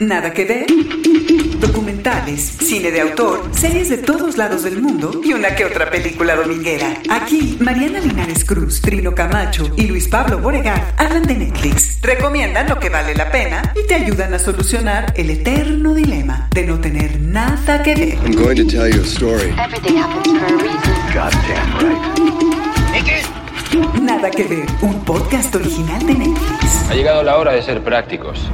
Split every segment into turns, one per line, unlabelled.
Nada que ver. Documentales, cine de autor, series de todos lados del mundo y una que otra película dominguera. Aquí, Mariana Linares Cruz, Trino Camacho y Luis Pablo Boregar hablan de Netflix, recomiendan lo que vale la pena y te ayudan a solucionar el eterno dilema de no tener nada que ver.
I'm going to tell you a story.
Everything happens for a reason.
Goddamn right.
Nada que ver, un podcast original de Netflix.
Ha llegado la hora de ser prácticos.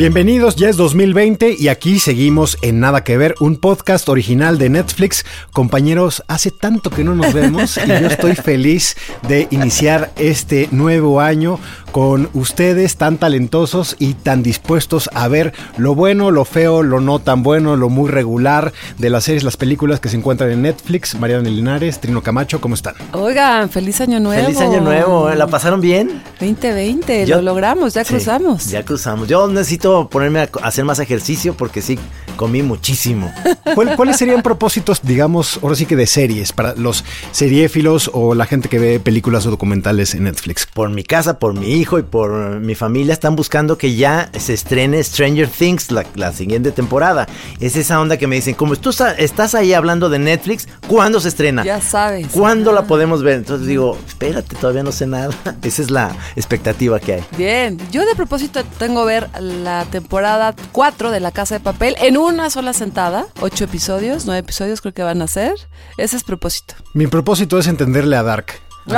Bienvenidos, ya es 2020 y aquí seguimos en Nada que Ver, un podcast original de Netflix. Compañeros, hace tanto que no nos vemos y yo estoy feliz de iniciar este nuevo año con ustedes tan talentosos y tan dispuestos a ver lo bueno, lo feo, lo no tan bueno, lo muy regular de las series, las películas que se encuentran en Netflix. Mariana Linares, Trino Camacho, ¿cómo están?
Oigan, feliz año nuevo.
Feliz año nuevo, ¿la pasaron bien?
2020,
Yo-
lo logramos, ya
Sí,
cruzamos.
Ya cruzamos. Yo necesito ponerme a hacer más ejercicio porque sí, comí muchísimo.
¿Cuál- ¿Cuáles serían propósitos, digamos, ahora sí que de series para los seriéfilos o la gente que ve películas o documentales en Netflix?
Por mi casa, por mi hijo y por mi familia están buscando que ya se estrene Stranger Things la, la siguiente temporada. Es esa onda que me dicen, como tú estás ahí hablando de Netflix, ¿cuándo se estrena?
Ya sabes.
¿Cuándo la podemos ver? Entonces digo, espérate, todavía no sé nada. Esa es la expectativa que hay.
Bien, yo de propósito tengo ver la temporada 4 de La Casa de Papel en una sola sentada. Ocho episodios, nueve episodios creo que van a ser. Ese es propósito.
Mi propósito es entenderle a Dark.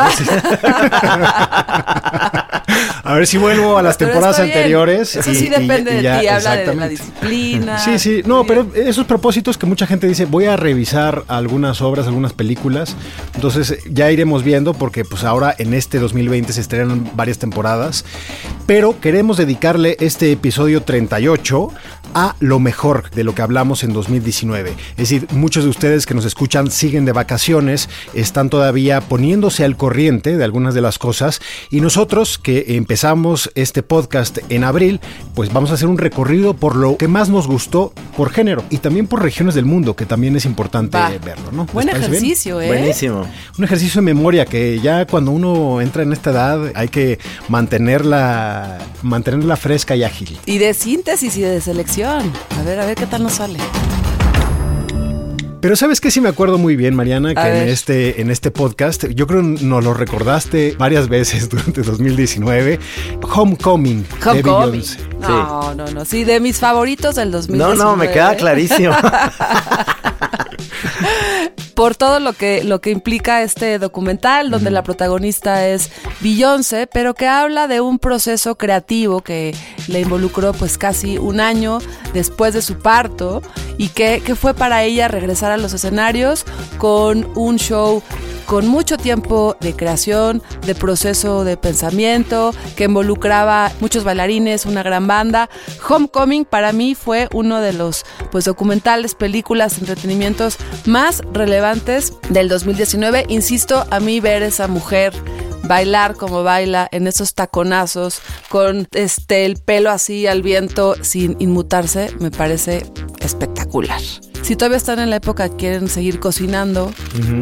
A ver si vuelvo a las
Pero
temporadas anteriores.
Eso sí
y-
depende
y
de
ya,
ti, habla de la disciplina.
Sí, sí, no, pero esos propósitos que mucha gente dice, voy a revisar algunas obras, algunas películas, entonces ya iremos viendo porque pues ahora en este 2020 se estrenan varias temporadas, pero queremos dedicarle este episodio 38 a lo mejor de lo que hablamos en 2019. Es decir, muchos de ustedes que nos escuchan siguen de vacaciones, están todavía poniéndose al corriente de algunas de las cosas y nosotros que empezamos este podcast en abril, pues vamos a hacer un recorrido por lo que más nos gustó por género y también por regiones del mundo, que también es importante verlo, ¿no?
Buen ejercicio, ¿eh?
Buenísimo.
Un ejercicio de memoria que ya cuando uno entra en esta edad hay que mantenerla, mantenerla fresca y ágil.
Y de síntesis y de selección. A ver, a ver qué tal nos sale.
Pero sabes que sí me acuerdo muy bien, Mariana, que en este, en este podcast, yo creo nos lo recordaste varias veces durante 2019, Homecoming, de
Homecoming.
Beyoncé.
No, no, no. Sí, de mis favoritos del
No,
2019.
no, me queda clarísimo.
por todo lo que, lo que implica este documental, donde la protagonista es Beyoncé, pero que habla de un proceso creativo que le involucró pues casi un año después de su parto y que, que fue para ella regresar a los escenarios con un show con mucho tiempo de creación, de proceso de pensamiento, que involucraba muchos bailarines, una gran banda. Homecoming para mí fue uno de los pues documentales, películas, entretenimientos más relevantes del 2019. Insisto, a mí ver esa mujer bailar como baila en esos taconazos con este el pelo así al viento sin inmutarse me parece espectacular. Si todavía están en la época que quieren seguir cocinando,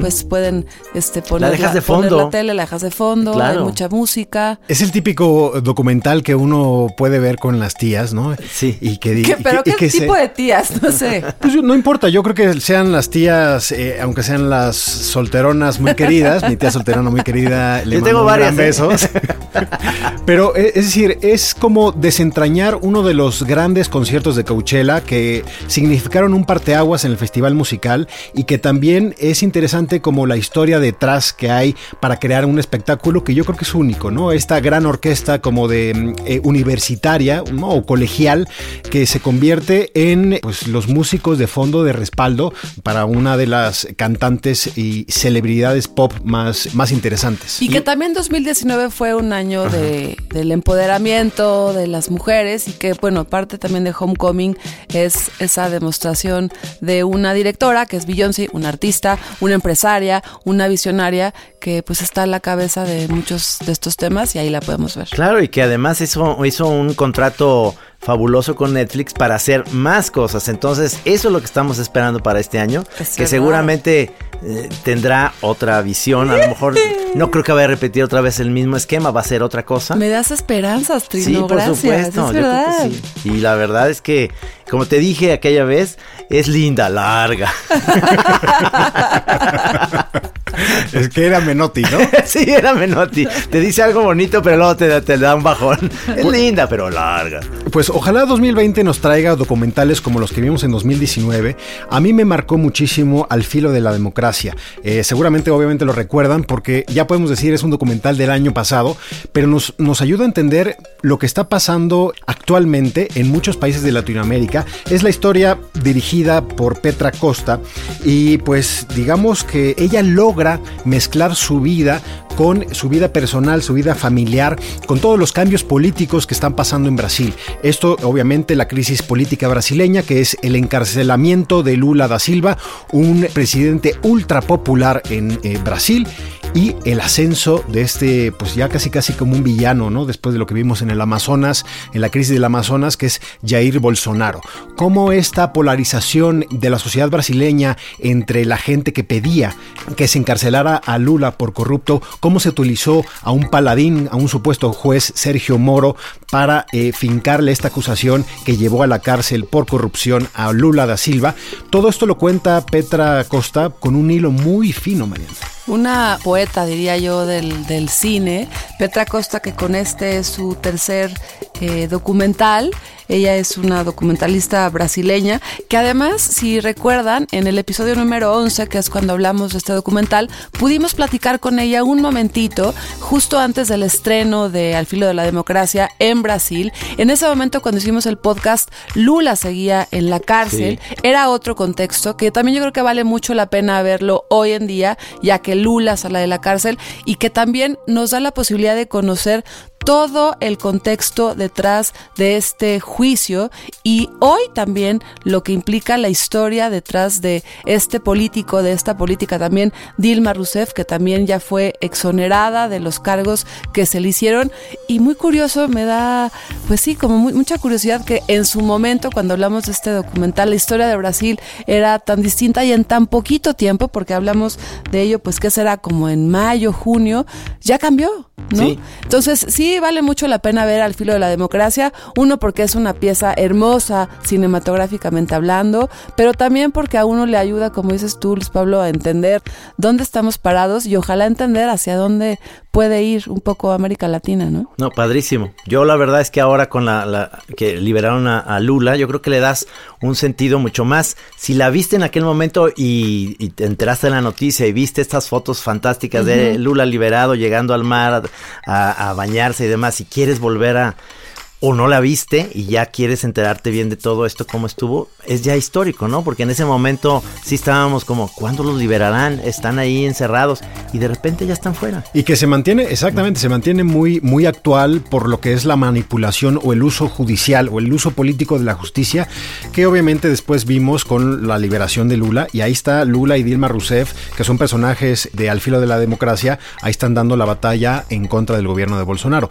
pues pueden este poner
dejas de
poner
fondo.
la tele, la dejas de fondo,
Claro.
hay mucha música.
Es el típico documental que uno puede ver con las tías, ¿no?
Sí.
Y que,
¿Qué-
y
pero
y
qué
que se-
tipo de tías, no sé.
Pues yo- no importa, yo creo que sean las tías, eh, aunque sean las solteronas muy queridas, mi tía solterona muy querida, le
Yo
mando
tengo
un
varias,
gran
¿eh?
besos. Pero eh, es decir, es como desentrañar uno de los grandes conciertos de Coachella que significaron un parteaguas en el festival musical y que también es interesante como la historia detrás que hay para crear un espectáculo que yo creo que es único, ¿no? Esta gran orquesta como de mm, eh, universitaria ¿no? o colegial que se convierte en pues, los músicos de fondo de respaldo para una de las cantantes y celebridades pop más, más interesantes.
Y que también 2019 fue un año de, del empoderamiento de las mujeres y que, bueno, parte también de Homecoming es esa demostración de una directora que es Beyoncé, una artista, una empresaria, una visionaria que pues está a la cabeza de muchos de estos temas y ahí la podemos ver.
Claro, y que además hizo, hizo un contrato fabuloso con Netflix para hacer más cosas. Entonces, eso es lo que estamos esperando para este año.
Es
que
verdad.
seguramente eh, tendrá otra visión. A lo mejor no creo que vaya a repetir otra vez el mismo esquema, va a ser otra cosa.
Me das esperanzas, Trino.
Sí, por
Gracias.
supuesto.
Es
yo creo que
verdad.
sí. Y la verdad es que, como te dije aquella vez, es linda, larga.
Es que era Menotti, ¿no?
sí, era Menotti. Te dice algo bonito, pero luego te, te da un bajón. Es linda, pero larga.
Pues ojalá 2020 nos traiga documentales como los que vimos en 2019. A mí me marcó muchísimo Al filo de la democracia. Eh, seguramente, obviamente lo recuerdan porque ya podemos decir es un documental del año pasado, pero nos, nos ayuda a entender lo que está pasando actualmente en muchos países de Latinoamérica. Es la historia dirigida por Petra Costa y pues digamos que ella logra mezclar su vida con su vida personal, su vida familiar, con todos los cambios políticos que están pasando en Brasil. Esto, obviamente, la crisis política brasileña, que es el encarcelamiento de Lula da Silva, un presidente ultra popular en eh, Brasil y el ascenso de este, pues ya casi casi como un villano, ¿no? Después de lo que vimos en el Amazonas, en la crisis del Amazonas, que es Jair Bolsonaro. Cómo esta polarización de la sociedad brasileña entre la gente que pedía que se encarcelara a Lula por corrupto, cómo se utilizó a un paladín, a un supuesto juez Sergio Moro, para eh, fincarle esta acusación que llevó a la cárcel por corrupción a Lula da Silva. Todo esto lo cuenta Petra Costa con un hilo muy fino, Mariana.
Una poeta, diría yo, del, del cine, Petra Costa, que con este es su tercer eh, documental. Ella es una documentalista brasileña que además, si recuerdan, en el episodio número 11, que es cuando hablamos de este documental, pudimos platicar con ella un momentito justo antes del estreno de Al filo de la democracia en Brasil. En ese momento, cuando hicimos el podcast, Lula seguía en la cárcel. Era otro contexto que también yo creo que vale mucho la pena verlo hoy en día, ya que Lula sale de la cárcel y que también nos da la posibilidad de conocer todo el contexto detrás de este juicio y hoy también lo que implica la historia detrás de este político, de esta política también, Dilma Rousseff, que también ya fue exonerada de los cargos que se le hicieron. Y muy curioso, me da, pues sí, como muy- mucha curiosidad que en su momento, cuando hablamos de este documental, la historia de Brasil era tan distinta y en tan poquito tiempo, porque hablamos de ello, pues que será como en mayo, junio, ya cambió. ¿no?
Sí.
Entonces, sí vale mucho la pena ver Al filo de la democracia, uno porque es una pieza hermosa cinematográficamente hablando, pero también porque a uno le ayuda, como dices tú, Luis Pablo, a entender dónde estamos parados y ojalá entender hacia dónde puede ir un poco América Latina, ¿no?
No, padrísimo. Yo la verdad es que ahora con la, la- que liberaron a, a Lula, yo creo que le das un sentido mucho más. Si la viste en aquel momento y, y te enteraste de la noticia y viste estas fotos fantásticas de Lula liberado, llegando al mar a, a bañarse y demás, y quieres volver a o no la viste y ya quieres enterarte bien de todo esto, cómo estuvo, es ya histórico, ¿no? Porque en ese momento sí estábamos como, ¿cuándo los liberarán? Están ahí encerrados y de repente ya están fuera.
Y que se mantiene, exactamente, se mantiene muy, muy actual por lo que es la manipulación o el uso judicial o el uso político de la justicia, que obviamente después vimos con la liberación de Lula. Y ahí está Lula y Dilma Rousseff, que son personajes de Al filo de la democracia, ahí están dando la batalla en contra del gobierno de Bolsonaro.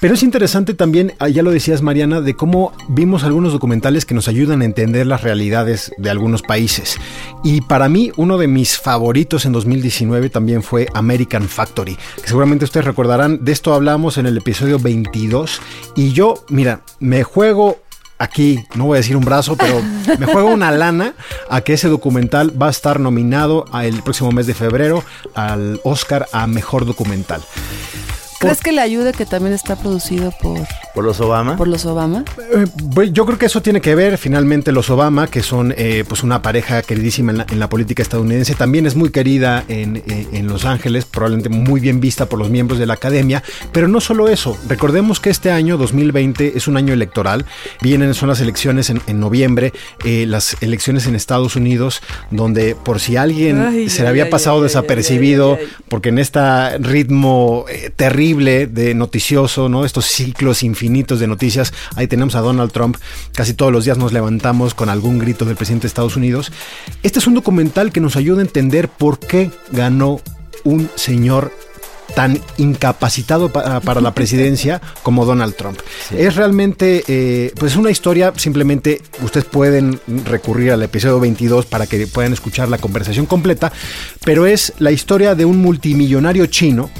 Pero es interesante también, ah, ya lo decías Mariana, de cómo vimos algunos documentales que nos ayudan a entender las realidades de algunos países. Y para mí, uno de mis favoritos en 2019 también fue American Factory, que seguramente ustedes recordarán, de esto hablamos en el episodio 22. Y yo, mira, me juego aquí, no voy a decir un brazo, pero me juego una lana a que ese documental va a estar nominado el próximo mes de febrero al Oscar a Mejor Documental.
¿Crees que le ayude que también está producido por,
Por los Obama.
por los Obama?
Eh, pues yo creo que eso tiene que ver finalmente los Obama, que son eh, pues una pareja queridísima en la, en la política estadounidense, también es muy querida en, eh, en Los Ángeles, probablemente muy bien vista por los miembros de la academia, pero no solo eso, recordemos que este año 2020 es un año electoral, vienen son las elecciones en, en noviembre, eh, las elecciones en Estados Unidos, donde por si alguien
Ay,
se le había
ay,
pasado
ay,
desapercibido,
ay, ay, ay.
porque en este ritmo eh, terrible de noticioso, ¿no? Estos ciclos infinitos de noticias, ahí tenemos a Donald Trump, casi todos los días nos levantamos con algún grito del presidente de Estados Unidos. Este es un documental que nos ayuda a entender por qué ganó un señor tan incapacitado pa- para la presidencia como Donald Trump. Es realmente, eh, pues una historia, simplemente ustedes pueden recurrir al episodio 22 para que puedan escuchar la conversación completa, pero es la historia de un multimillonario chino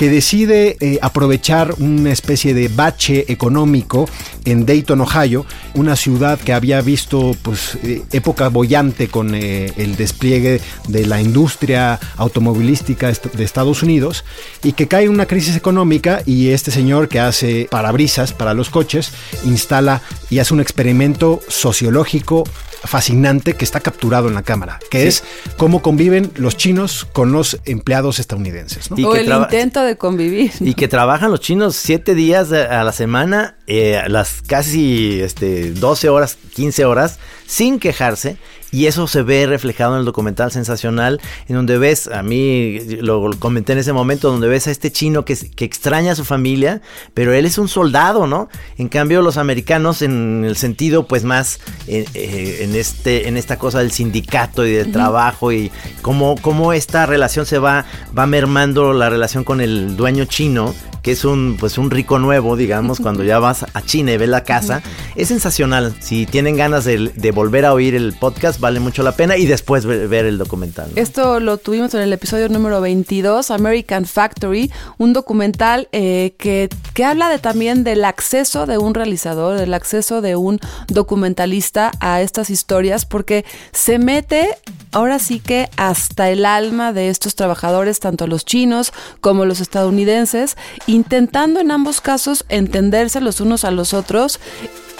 que decide eh, aprovechar una especie de bache económico en Dayton, Ohio, una ciudad que había visto pues eh, época bollante con eh, el despliegue de la industria automovilística de Estados Unidos y que cae en una crisis económica y este señor que hace parabrisas para los coches instala y hace un experimento sociológico fascinante que está capturado en la cámara, que es cómo conviven los chinos con los empleados estadounidenses. ¿no?
Y
o
que
el intento de convivir.
Y que trabajan los chinos siete días a a la semana, eh, las casi este, 12 horas, 15 horas, sin quejarse. Y eso se ve reflejado en el documental sensacional, en donde ves, a mí lo comenté en ese momento, donde ves a este chino que, que extraña a su familia, pero él es un soldado, ¿no? En cambio, los americanos, en el sentido, pues más eh, eh, en, este, en esta cosa del sindicato y del trabajo y cómo, cómo esta relación se va, va mermando la relación con el dueño chino que es un pues un rico nuevo, digamos, cuando ya vas a China y ves la casa, es sensacional. Si tienen ganas de, de volver a oír el podcast, vale mucho la pena y después ver, el documental.
Esto lo tuvimos en el episodio número 22, American Factory, un documental eh, que, que habla de, también del acceso de un realizador, del acceso de un documentalista a estas historias, porque se mete ahora sí que hasta el alma de estos trabajadores, tanto los chinos como los estadounidenses, intentando en ambos casos entenderse los unos a los otros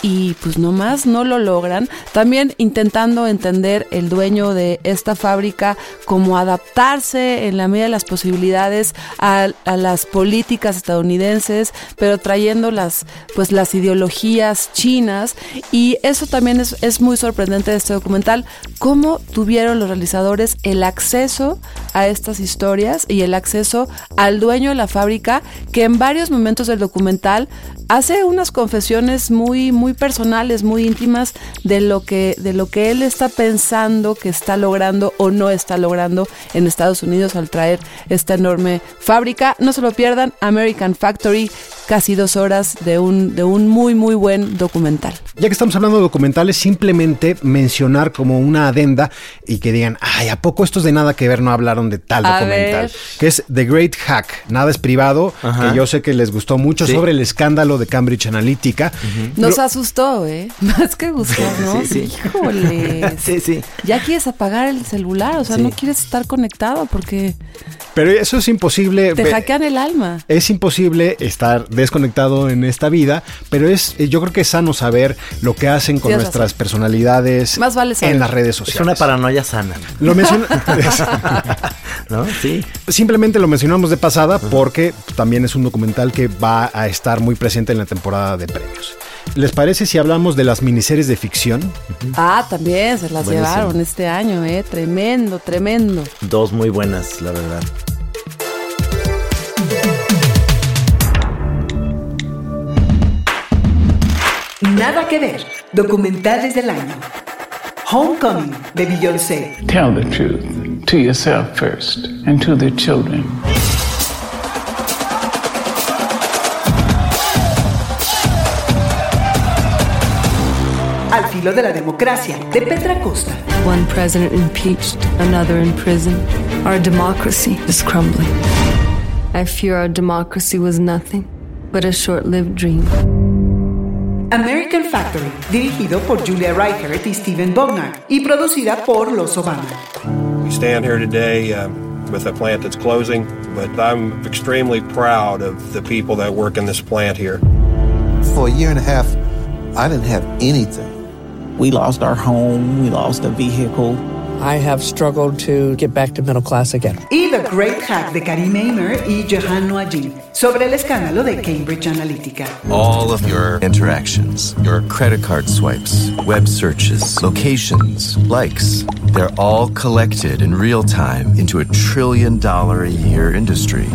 y pues nomás no lo logran. También intentando entender el dueño de esta fábrica cómo adaptarse en la medida de las posibilidades a, a las políticas estadounidenses, pero trayendo las pues las ideologías chinas y eso también es, es muy sorprendente de este documental, cómo tuvieron los realizadores el acceso a estas historias y el acceso al dueño de la fábrica que en varios momentos del documental hace unas confesiones muy muy personales, muy íntimas de lo que de lo que él está pensando que está logrando o no está logrando en Estados Unidos al traer esta enorme fábrica. No se lo pierdan, American Factory, casi dos horas de un de un muy muy buen documental.
Ya que estamos hablando de documentales, simplemente mencionar como una adenda y que digan, ay, ¿a poco estos de nada que ver no hablaron de tal
A
documental?
ver.
Que es The Great Hack, nada es privado,
Ajá.
que yo sé que les gustó mucho
Sí.
sobre el escándalo de Cambridge Analytica.
Nos
Pero-
asustó, ¿eh? Más que gustarnos.
Sí, sí.
Híjole.
Sí, sí.
Ya quieres apagar el celular, o sea,
Sí.
no quieres estar conectado porque
pero eso es imposible.
te hackean el alma.
Es imposible estar desconectado en esta vida, pero es eh, yo creo que es sano saber lo que hacen con nuestras
razón.
personalidades
Más vale saber.
en las redes
Es
sociales.
una paranoia sana,
Lo menciona-
¿no? Sí.
Simplemente lo mencionamos de pasada porque también es un documental que va a estar muy presente en la temporada de premios. ¿Les parece si hablamos de las miniseries de ficción?
Ah, también se las
Buenísimo.
llevaron este año, ¿eh? Tremendo, tremendo.
Dos muy buenas, la verdad.
Nada que ver. Documentales del año. Homecoming de Beyoncé.
Tell the truth to yourself first and to the children.
Filo de la democracia de Petra Costa.
One president impeached, another in prison. Our democracy is crumbling. I fear our democracy was nothing but a short lived dream.
American Factory, dirigido por Julia Reichert y Steven Bognar y producida por Los Obama.
We stand here today um, with a plant that's closing, but I'm extremely proud of the people that work in this plant here.
For a year and a half, I didn't have anything.
We lost our home, we lost a vehicle. I have struggled to get back to middle class again.
Y The Great Hack de Karim Aimer y Johan Noagin sobre el escándalo de Cambridge Analytica.
All of your interactions, your credit card swipes, web searches, locations, likes, they're all collected in real time into a trillion dollar a year industry.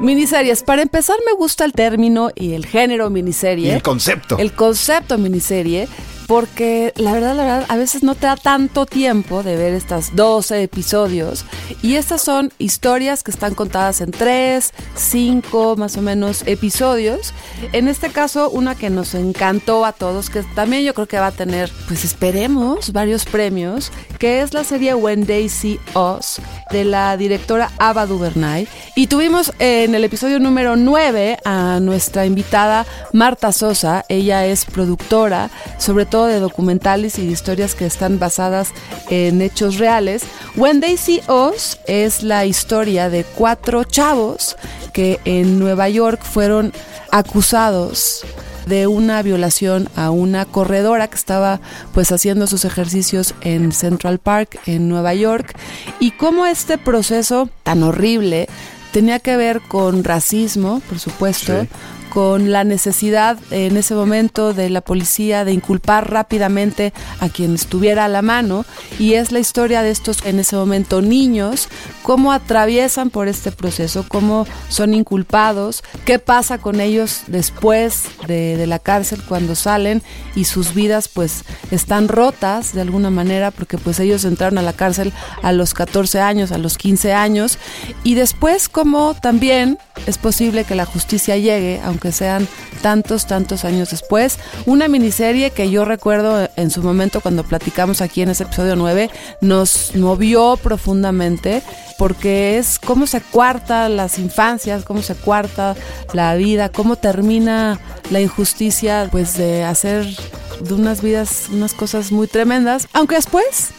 Miniseries. Para empezar, me gusta el término y el género miniserie.
Y el concepto.
El concepto miniserie. porque la verdad, la verdad, a veces no te da tanto tiempo de ver estas 12 episodios y estas son historias que están contadas en 3, 5 más o menos episodios. En este caso, una que nos encantó a todos, que también yo creo que va a tener, pues esperemos, varios premios, que es la serie When They See Us de la directora Ava DuVernay. Y tuvimos en el episodio número 9 a nuestra invitada Marta Sosa. Ella es productora, sobre todo de documentales y de historias que están basadas en hechos reales. When They See Us es la historia de cuatro chavos que en Nueva York fueron acusados de una violación a una corredora que estaba pues haciendo sus ejercicios en Central Park en Nueva York y cómo este proceso tan horrible tenía que ver con racismo, por supuesto. Con la necesidad en ese momento de la policía de inculpar rápidamente a quien estuviera a la mano. Y es la historia de estos en ese momento niños, cómo atraviesan por este proceso, cómo son inculpados, qué pasa con ellos después de, de la cárcel cuando salen y sus vidas pues están rotas de alguna manera porque pues ellos entraron a la cárcel a los 14 años, a los 15 años. Y después como también es posible que la justicia llegue, aunque sean tantos, tantos años después. Una miniserie que yo recuerdo en su momento cuando platicamos aquí en ese episodio 9, nos movió profundamente porque es cómo se cuarta las infancias, cómo se cuarta la vida, cómo termina la injusticia pues de hacer de unas vidas unas cosas muy tremendas, aunque después,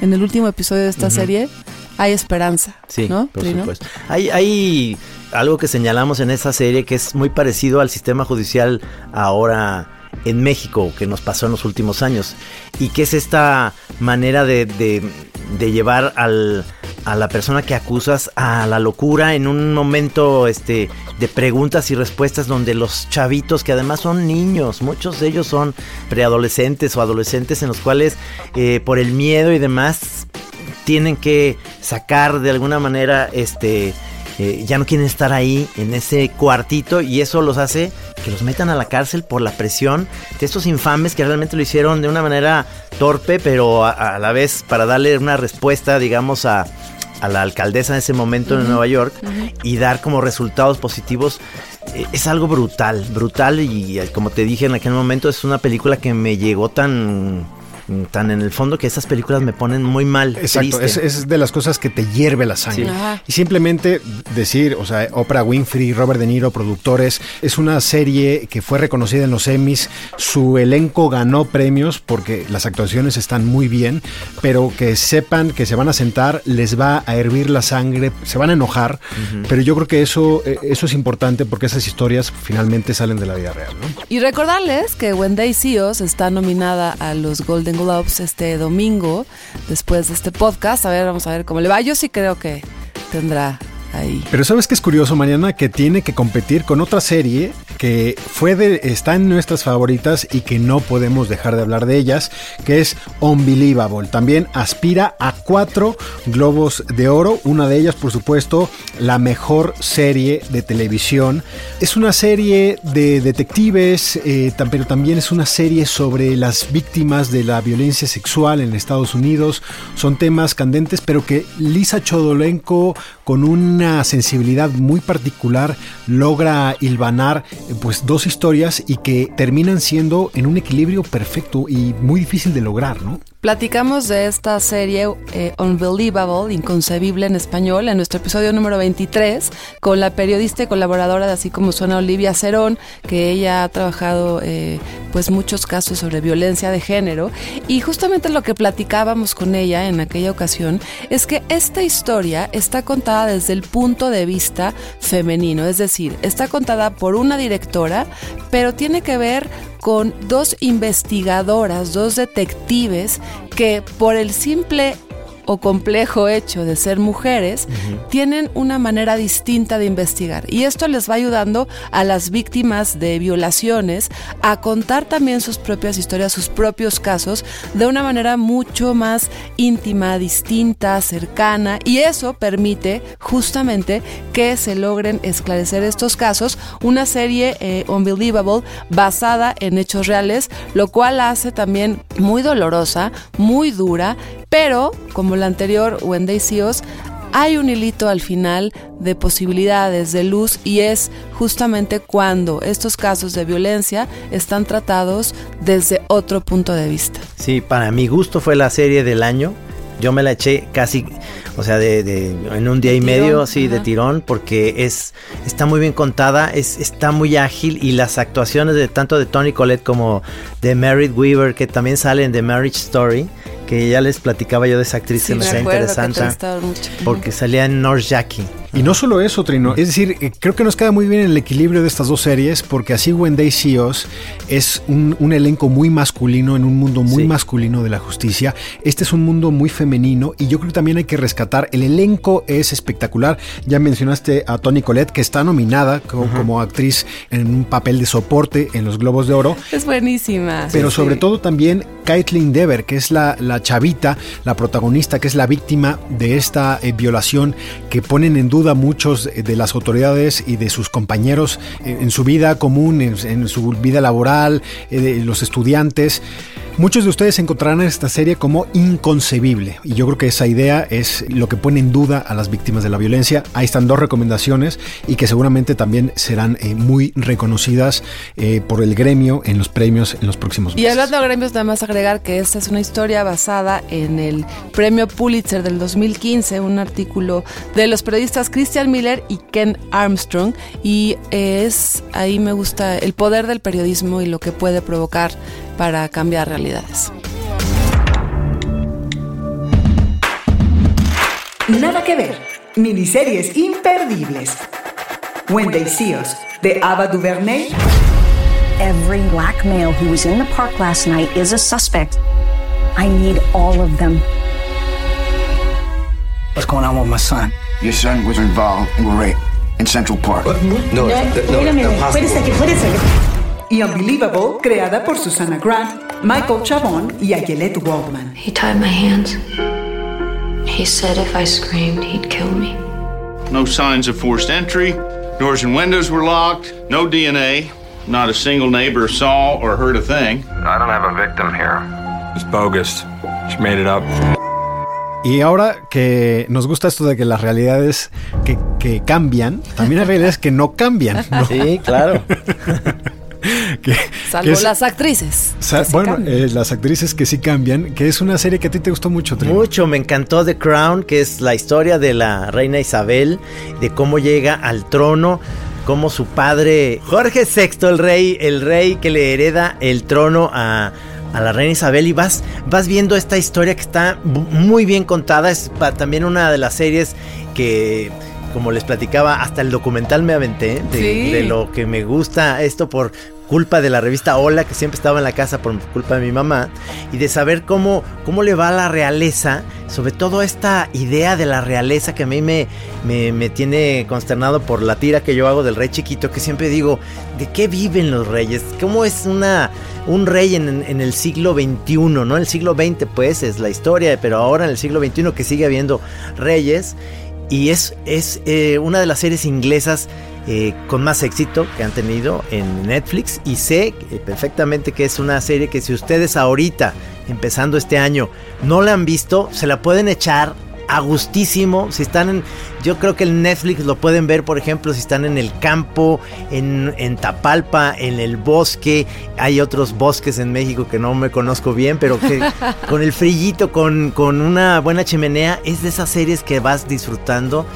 en el último episodio de esta serie, hay esperanza,
Sí,
¿no?
por
Trino?
supuesto. Hay, hay algo que señalamos en esa serie que es muy parecido al sistema judicial ahora en México, que nos pasó en los últimos años, y que es esta manera de, de- llevar al, a la persona que acusas a la locura en un momento este, de preguntas y respuestas donde los chavitos, que además son niños, muchos de ellos son preadolescentes o adolescentes en los cuales eh, por el miedo y demás tienen que sacar de alguna manera este eh, ya no quieren estar ahí en ese cuartito y eso los hace que los metan a la cárcel por la presión de estos infames que realmente lo hicieron de una manera torpe pero a, a la vez para darle una respuesta digamos a, a la alcaldesa en ese momento en Nueva York y dar como resultados positivos eh, es algo brutal, brutal y eh, como te dije en aquel momento es una película que me llegó tan tan en el fondo que esas películas me ponen muy mal.
Exacto, es, de las cosas que te hierve la sangre.
Sí.
Y simplemente decir, o sea, Oprah Winfrey, Robert De Niro, productores, es una serie que fue reconocida en los Emmys, su elenco ganó premios porque las actuaciones están muy bien, pero que sepan que se van a sentar, les va a hervir la sangre, se van a enojar, pero yo creo que eso, eh, eso es importante porque esas historias finalmente salen de la vida real, ¿no?
Y recordarles que See Us está nominada a los Golden Globes este domingo, después de este podcast. A ver, vamos a ver cómo le va. Yo sí creo que tendrá
Pero sabes que es curioso, Mariana, que tiene que competir con otra serie que fue de, está en nuestras favoritas y que no podemos dejar de hablar de ellas, que es Unbelievable. También aspira a cuatro globos de oro, una de ellas, por supuesto, la mejor serie de televisión. Es una serie de detectives, eh, pero también es una serie sobre las víctimas de la violencia sexual en Estados Unidos. Son temas candentes, pero que Lisa Chodolenko, con una sensibilidad muy particular, logra hilvanar eh, pues dos historias y que terminan siendo en un equilibrio perfecto y muy difícil de lograr, ¿no?
Platicamos de esta serie eh, Unbelievable, inconcebible en español, en nuestro episodio número 23, con la periodista y colaboradora de Así como suena Olivia Cerón, que ella ha trabajado eh, pues muchos casos sobre violencia de género. Y justamente lo que platicábamos con ella en aquella ocasión es que esta historia está contada desde el punto de vista femenino, es decir, está contada por una directora, pero tiene que ver con dos investigadoras, dos detectives que por el simple o complejo hecho de ser mujeres, tienen una manera distinta de investigar. Y esto les va ayudando a las víctimas de violaciones a contar también sus propias historias, sus propios casos, de una manera mucho más íntima, distinta, cercana. Y eso permite justamente que se logren esclarecer estos casos. Una serie eh, Unbelievable basada en hechos reales, lo cual hace también muy dolorosa, muy dura, pero como la anterior Wendy Seals, hay un hilito al final de posibilidades de luz y es justamente cuando estos casos de violencia están tratados desde otro punto de vista.
Sí, para mi gusto fue la serie del año. Yo me la eché casi, o sea, de, en un día y medio, así de tirón, porque es está muy bien contada, es, está muy ágil y las actuaciones de tanto de Tony Collette como de Merritt Weaver, que también salen de Marriage Story, que ya les platicaba yo de esa actriz que me hacía interesante, porque salía en North Jackie.
Y no solo eso, Trino. Es decir, eh, creo que nos queda muy bien el equilibrio de estas dos series, porque así When They See Us es un, un, elenco muy masculino en un mundo muy sí. masculino de la justicia. Este es un mundo muy femenino y yo creo que también hay que rescatar. El elenco es espectacular. Ya mencionaste a Toni Collette, que está nominada como, uh -huh. como actriz en un papel de soporte en los Globos de Oro.
Es buenísima.
Pero sí, sobre sí. todo también Caitlin Dever, que es la, la, chavita, la protagonista, que es la víctima de esta eh, violación que ponen en duda muchos de las autoridades y de sus compañeros en, su vida común, en, su vida laboral, eh, los estudiantes. Muchos de ustedes encontrarán esta serie como inconcebible y yo creo que esa idea es lo que pone en duda a las víctimas de la violencia. Ahí están dos recomendaciones y que seguramente también serán eh, muy reconocidas eh, por el gremio en los premios en los próximos meses.
Y hablando de gremios, nada más agregar que esta es una historia basada en el premio Pulitzer del 2015, un artículo de los periodistas Christian Miller y Ken Armstrong y es ahí me gusta el poder del periodismo y lo que puede provocar para cambiar realidades.
Nada que ver. Miniseries imperdibles. When They See Us, de Ava DuVernay.
Every black male who was in the park last night is a suspect. I need all of them.
What's going on with my son?
Your son was involved in rape in Central Park.
What? No, no, no, no,
wait a minute.
no,
wait a second. Wait a second. Y Unbelievable, creada por Susana Grant, Michael Chabon y Ayelet Waldman.
He tied my hands. He said if I screamed, he'd kill me.
No signs of forced entry. Doors and windows were locked. No DNA. Not a single neighbor saw or heard a thing.
I don't have a victim here.
It's bogus. She made it up.
Y ahora que nos gusta esto de que las realidades que, que cambian, también hay realidades que no cambian. ¿no?
Sí, claro.
que, Salvo que es, las actrices.
bueno, eh, las actrices que sí cambian, que es una serie que a ti te gustó mucho.
Trino. Mucho, me encantó The Crown, que es la historia de la reina Isabel, de cómo llega al trono como su padre Jorge VI, el rey, el rey que le hereda el trono a, a la reina Isabel y vas, vas viendo esta historia que está muy bien contada. Es también una de las series que, como les platicaba, hasta el documental me aventé de, sí. de lo que me gusta esto por culpa de la revista Hola, que siempre estaba en la casa por culpa de mi mamá, y de saber cómo, cómo le va a la realeza, sobre todo esta idea de la realeza que a mí me, me, me, tiene consternado por la tira que yo hago del rey chiquito, que siempre digo, ¿de qué viven los reyes? ¿Cómo es una, un rey en, en el siglo XXI? ¿no? El siglo XX pues es la historia, pero ahora en el siglo XXI que sigue habiendo reyes, y es, es eh, una de las series inglesas eh, con más éxito que han tenido en Netflix y sé perfectamente que es una serie que si ustedes ahorita, empezando este año, no la han visto, se la pueden echar a gustísimo. Si están en. Yo creo que en Netflix lo pueden ver, por ejemplo, si están en el campo, en, en, Tapalpa, en el bosque. Hay otros bosques en México que no me conozco bien, pero que con el frillito, con, con una buena chimenea, es de esas series que vas disfrutando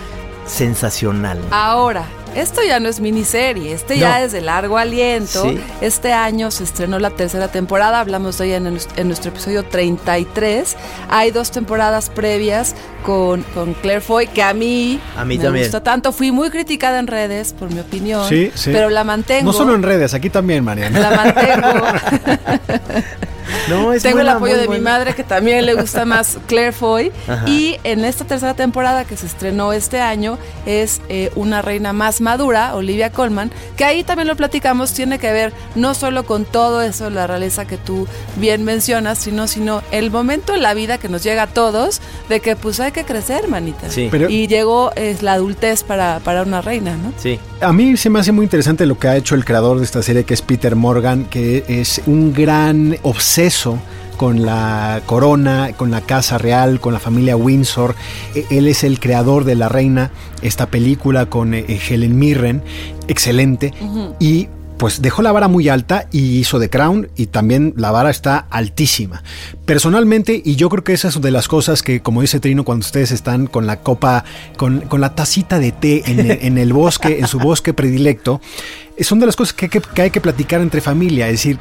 sensacional.
Ahora, esto ya no es miniserie, este no. ya es de largo aliento. Sí. Este año se estrenó la tercera temporada, hablamos de ella en, en, nuestro episodio 33. Hay dos temporadas previas con, con Claire Foy, que a mí,
a mí
me
también.
gusta tanto. Fui muy criticada en redes, por mi opinión,
sí, sí.
pero la mantengo.
No solo en redes, aquí también, Mariana.
La mantengo.
No, es
Tengo
buena,
el apoyo de mi
buena.
madre, que también le gusta más Claire Foy.
Ajá.
Y en esta tercera temporada que se estrenó este año es eh, una reina más madura, Olivia Colman, que ahí también lo platicamos, tiene que ver no solo con todo eso, la realeza que tú bien mencionas, sino, sino el momento en la vida que nos llega a todos de que pues hay que crecer, manita.
Sí.
Pero-
y llegó es la adultez para, para una reina, ¿no?
Sí.
A mí se me hace muy interesante lo que ha hecho el creador de esta serie, que es Peter Morgan, que es un gran con la corona, con la casa real, con la familia Windsor. E- Él es el creador de La Reina, esta película con eh, Helen Mirren, excelente. Y pues dejó la vara muy alta y hizo The Crown y también la vara está altísima. Personalmente, y yo creo que esa es de las cosas que, como dice Trino, cuando ustedes están con la copa, con, con la tacita de té en el, en el bosque, en su bosque predilecto, eh, son de las cosas que, que- que hay que platicar entre familia, es decir,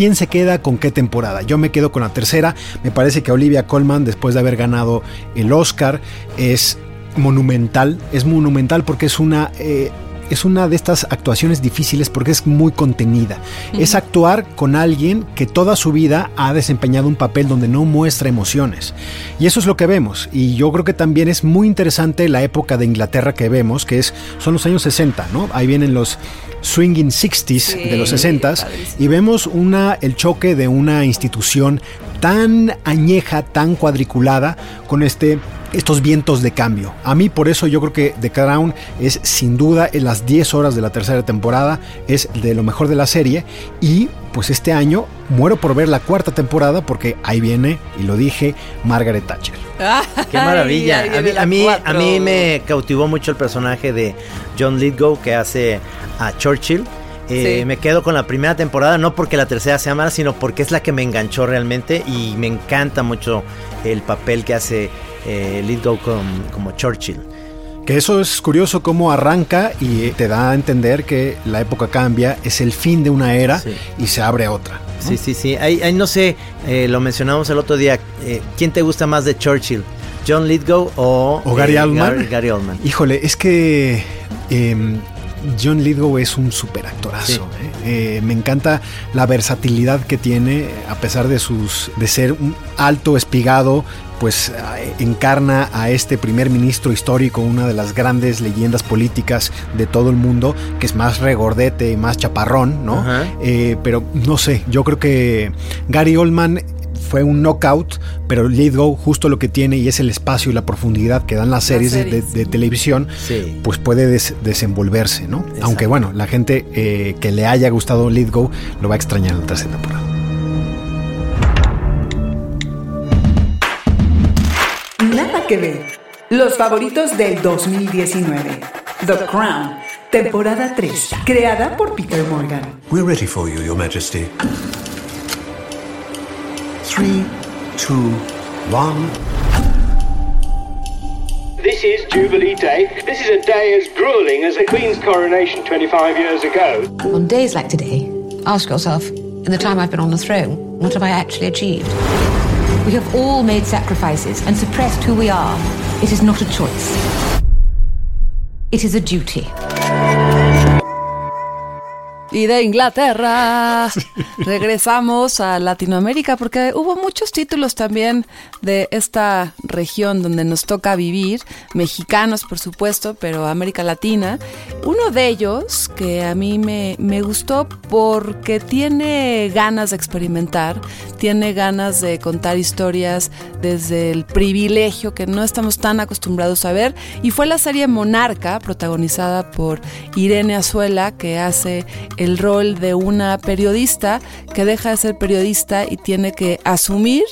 ¿Quién se queda con qué temporada? Yo me quedo con la tercera. Me parece que Olivia Colman, después de haber ganado el Oscar, es monumental. Es monumental porque es una... eh, es una de estas actuaciones difíciles porque es muy contenida. Es actuar con alguien que toda su vida ha desempeñado un papel donde no muestra emociones. Y eso es lo que vemos. Y yo creo que también es muy interesante la época de Inglaterra que vemos, que es, son los años 60, ¿no? Ahí vienen los swinging 60s de los 60s y vemos una, el choque de una institución tan añeja, tan cuadriculada con este estos vientos de cambio. A mí por eso yo creo que The Crown es sin duda en las 10 horas de la tercera temporada, es de lo mejor de la serie y pues este año muero por ver la cuarta temporada porque ahí viene, y lo dije, Margaret Thatcher.
Qué maravilla.
Ay,
a, mí, a, mí, a mí me cautivó mucho el personaje de John Lithgow que hace a Churchill. Eh,
Sí.
Me quedo con la primera temporada, no porque la tercera sea mala, sino porque es la que me enganchó realmente y me encanta mucho el papel que hace eh, Lithgow como Churchill.
Que eso es curioso cómo arranca y te da a entender que la época cambia, es el fin de una era
Sí.
y se abre otra.
Sí, sí, sí. Ahí, ahí no sé, eh, lo mencionamos el otro día. eh, ¿Quién te gusta más de Churchill? ¿John Lithgow o,
¿O Gary
eh,
Oldman?
Gary, Gary Oldman?
Híjole, es que em, John Lithgow es un super actorazo.
Sí.
¿eh? Eh, me encanta la versatilidad que tiene, a pesar de sus de ser un alto espigado, pues eh, encarna a este primer ministro histórico, una de las grandes leyendas políticas de todo el mundo, que es más regordete más chaparrón, ¿no? Pero no sé, yo creo que Gary Oldman fue un knockout, pero Lithgow justo lo que tiene y es el espacio y la profundidad que dan las series, de-
series.
De, de televisión,
Sí.
pues puede des- desenvolverse, ¿no? Aunque bueno, la gente eh, que le haya gustado Lithgow lo va a extrañar en la tercera temporada.
Nada que ver. Los favoritos del 2019. The Crown, temporada 3, creada por Peter Morgan.
We're ready for you, Your Majesty. Three, two, one.
This is Jubilee Day. This is a day as grueling as the Queen's coronation 25 years ago.
On days like today, ask yourself, in the time I've been on the throne, what have I actually achieved? We have all made sacrifices and suppressed who we are. It is not a choice. It is a duty.
Y de Inglaterra regresamos a Latinoamérica porque hubo muchos títulos también de esta región donde nos toca vivir, mexicanos por supuesto, pero América Latina. Uno de ellos que a mí me, me gustó porque tiene ganas de experimentar, tiene ganas de contar historias desde el privilegio que no estamos tan acostumbrados a ver y fue la serie Monarca protagonizada por Irene Azuela que hace el rol de una periodista que deja de ser periodista y tiene que asumir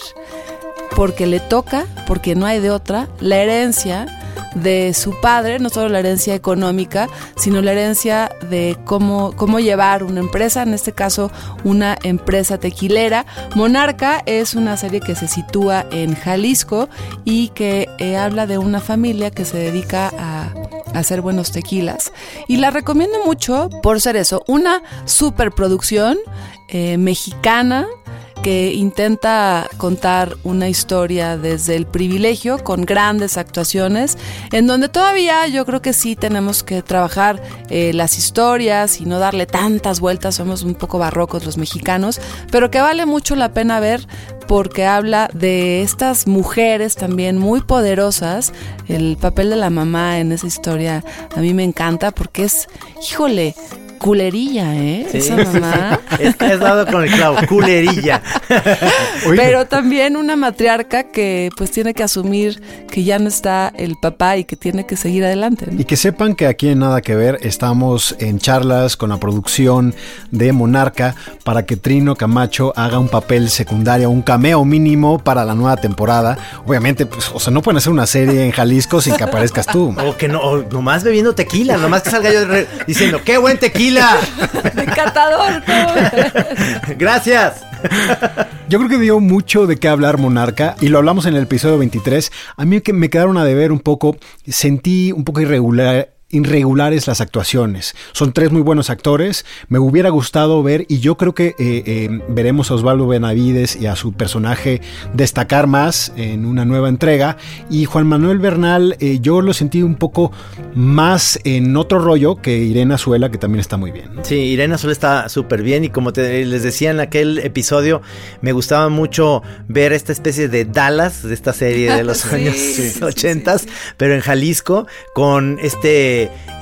porque le toca, porque no hay de otra, la herencia de su padre, no solo la herencia económica, sino la herencia de cómo, cómo llevar una empresa, en este caso una empresa tequilera. Monarca es una serie que se sitúa en Jalisco y que eh, habla de una familia que se dedica a hacer buenos tequilas. Y la recomiendo mucho por ser eso, una superproducción eh, mexicana que intenta contar una historia desde el privilegio con grandes actuaciones, en donde todavía yo creo que sí tenemos que trabajar eh, las historias y no darle tantas vueltas, somos un poco barrocos los mexicanos, pero que vale mucho la pena ver porque habla de estas mujeres también muy poderosas. El papel de la mamá en esa historia a mí me encanta porque es, híjole, culerilla, ¿eh?
Sí.
Esa mamá.
Has dado con el clavo, culerilla.
Pero también una matriarca que pues tiene que asumir que ya no está el papá y que tiene que seguir adelante. ¿no?
Y que sepan que aquí en Nada que Ver estamos en charlas con la producción de Monarca para que Trino Camacho haga un papel secundario, un cameo mínimo para la nueva temporada. Obviamente, pues, o sea, no pueden hacer una serie en Jalisco sin que aparezcas tú.
O que no, o nomás bebiendo tequila, nomás que salga yo diciendo, ¡qué buen tequila!
Encantador.
Gracias.
Yo creo que dio mucho de qué hablar Monarca y lo hablamos en el episodio 23. A mí que me quedaron a deber un poco, sentí un poco irregular irregulares las actuaciones. Son tres muy buenos actores. Me hubiera gustado ver, y yo creo que eh, eh, veremos a Osvaldo Benavides y a su personaje destacar más en una nueva entrega. Y Juan Manuel Bernal, eh, yo lo sentí un poco más en otro rollo que Irene Azuela, que también está muy bien.
Sí, Irene Azul está súper bien y como te, les decía en aquel episodio, me gustaba mucho ver esta especie de Dallas, de esta serie de los
Sí,
años
sí, sí,
80, pero en Jalisco, con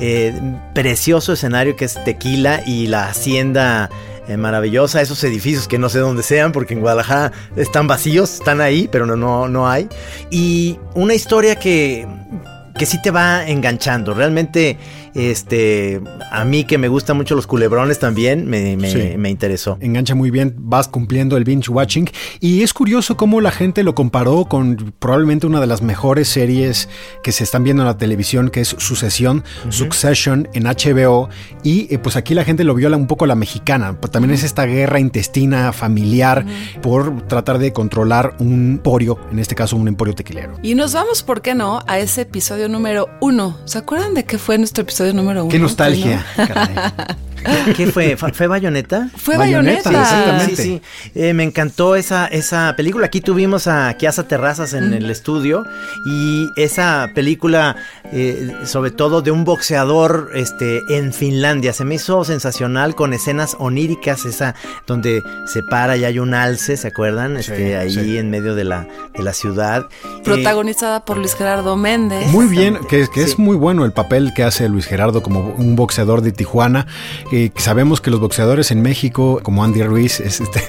eh, precioso escenario que es Tequila y la hacienda eh, maravillosa, esos edificios que no sé dónde sean, porque en Guadalajara están vacíos, están ahí, pero no, no, no hay. Y una historia que, que sí te va enganchando. Realmente, este, a mí que me gustan mucho los culebrones también, me, me,
Sí.
me interesó.
Engancha muy bien, vas cumpliendo el binge watching. Y es curioso cómo la gente lo comparó con probablemente una de las mejores series que se están viendo en la televisión, que es Sucesión, Succession en HBO. Y eh, pues aquí la gente lo vio la- un poco a la mexicana. Pero También es esta guerra intestina familiar por tratar de controlar un emporio, en este caso un emporio tequilero.
Y nos vamos, ¿por qué no?, a ese episodio número uno. ¿Se acuerdan de qué fue nuestro episodio número uno?
Qué nostalgia.
¿Qué fue? ¿Fue ¿Fue Bayonetta?
Fue Bayonetta.
Sí,
exactamente.
Sí, sí. Eh, me encantó esa, esa película. Aquí tuvimos a Kiasa Terrazas en el estudio y esa película, eh, sobre todo de un boxeador este, en Finlandia, se me hizo sensacional con escenas oníricas, esa donde se para y hay un alce, ¿se acuerdan? Este, ahí
sí.
en medio de la, de la ciudad. Eh,
Protagonizada por Luis Gerardo Méndez.
Muy bien, que, que es muy bueno el papel que hace Luis Gerardo como un boxeador de Tijuana. eh, sabemos que los boxeadores en México, como Andy Ruiz, es este,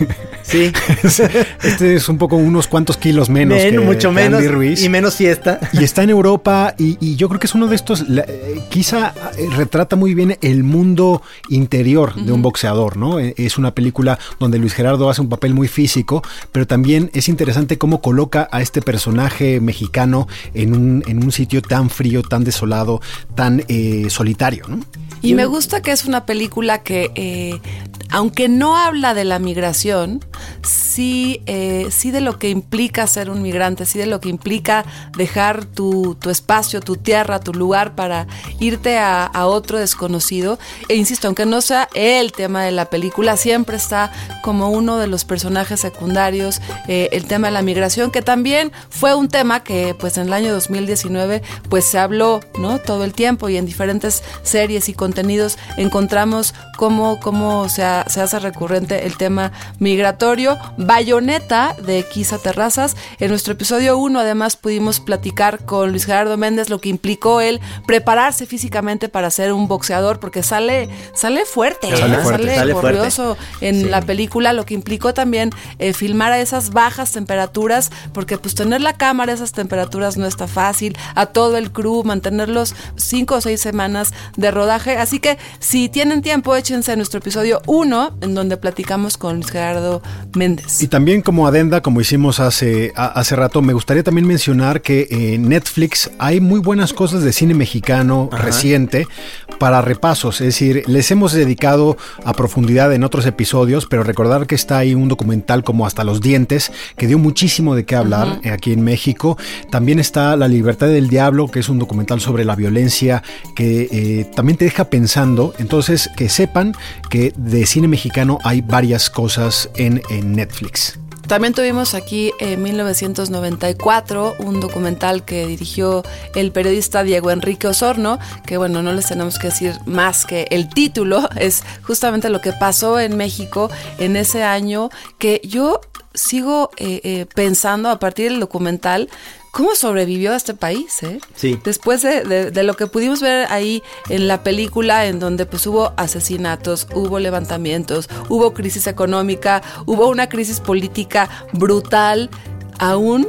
Sí.
es- este es un poco unos cuantos kilos menos
Men-
que,
mucho
que
menos
Andy Ruiz.
y menos fiesta.
Y está en Europa y, y yo creo que es uno de estos, la- eh, quizá eh, retrata muy bien el mundo interior de un boxeador, ¿no? Eh, Es una película donde Luis Gerardo hace un papel muy físico, pero también es interesante cómo coloca a este personaje mexicano en un, en un sitio tan frío, tan desolado, tan eh, solitario, ¿no?
Y me gusta que es una película que, eh, aunque no habla de la migración, sí, eh, sí de lo que implica ser un migrante, sí de lo que implica dejar tu, tu espacio, tu tierra, tu lugar para irte a, a otro desconocido. E insisto, aunque no sea el tema de la película, siempre está como uno de los personajes secundarios eh, el tema de la migración, que también fue un tema que pues en el año 2019 pues se habló, ¿no? Todo el tiempo y en diferentes series y contenidos encontramos cómo, cómo se, ha- se hace recurrente el tema migratorio. Bayoneta de Kisa Terrazas. En nuestro episodio 1 además pudimos platicar con Luis Gerardo Méndez lo que implicó él prepararse físicamente para ser un boxeador porque sale, sale fuerte,
Sale
¿eh?
fuerte,
sale,
sale fuerte.
corrioso en
Sí.
la película, lo que implicó también eh, filmar a esas bajas temperaturas, porque pues tener la cámara a esas temperaturas no está fácil, a todo el crew, mantenerlos cinco o seis semanas de rodaje, así que si tienen tiempo, échense a nuestro episodio 1, en donde platicamos con Luis Gerardo Méndez.
Y también como adenda, como hicimos hace, a- hace rato, me gustaría también mencionar que en Netflix hay muy buenas cosas de cine mexicano
Ajá.
reciente para repasos. Es decir, les hemos dedicado a profundidad en otros episodios, pero recordar que está ahí un documental como Hasta los Dientes, que dio muchísimo de qué hablar eh, aquí en México. También está La Libertad del Diablo, que es un documental sobre la violencia que eh, también te deja pensando. Entonces, que sepan que de cine mexicano hay varias cosas en Netflix.
También tuvimos aquí en 1994 un documental que dirigió el periodista Diego Enrique Osorno, que bueno, no les tenemos que decir más que el título, es justamente lo que pasó en México en ese año, que yo sigo eh, eh, pensando a partir del documental cómo sobrevivió a este país, ¿eh?
Sí.
Después de, de- de lo que pudimos ver ahí en la película, en donde pues hubo asesinatos, hubo levantamientos, hubo crisis económica, hubo una crisis política brutal, aún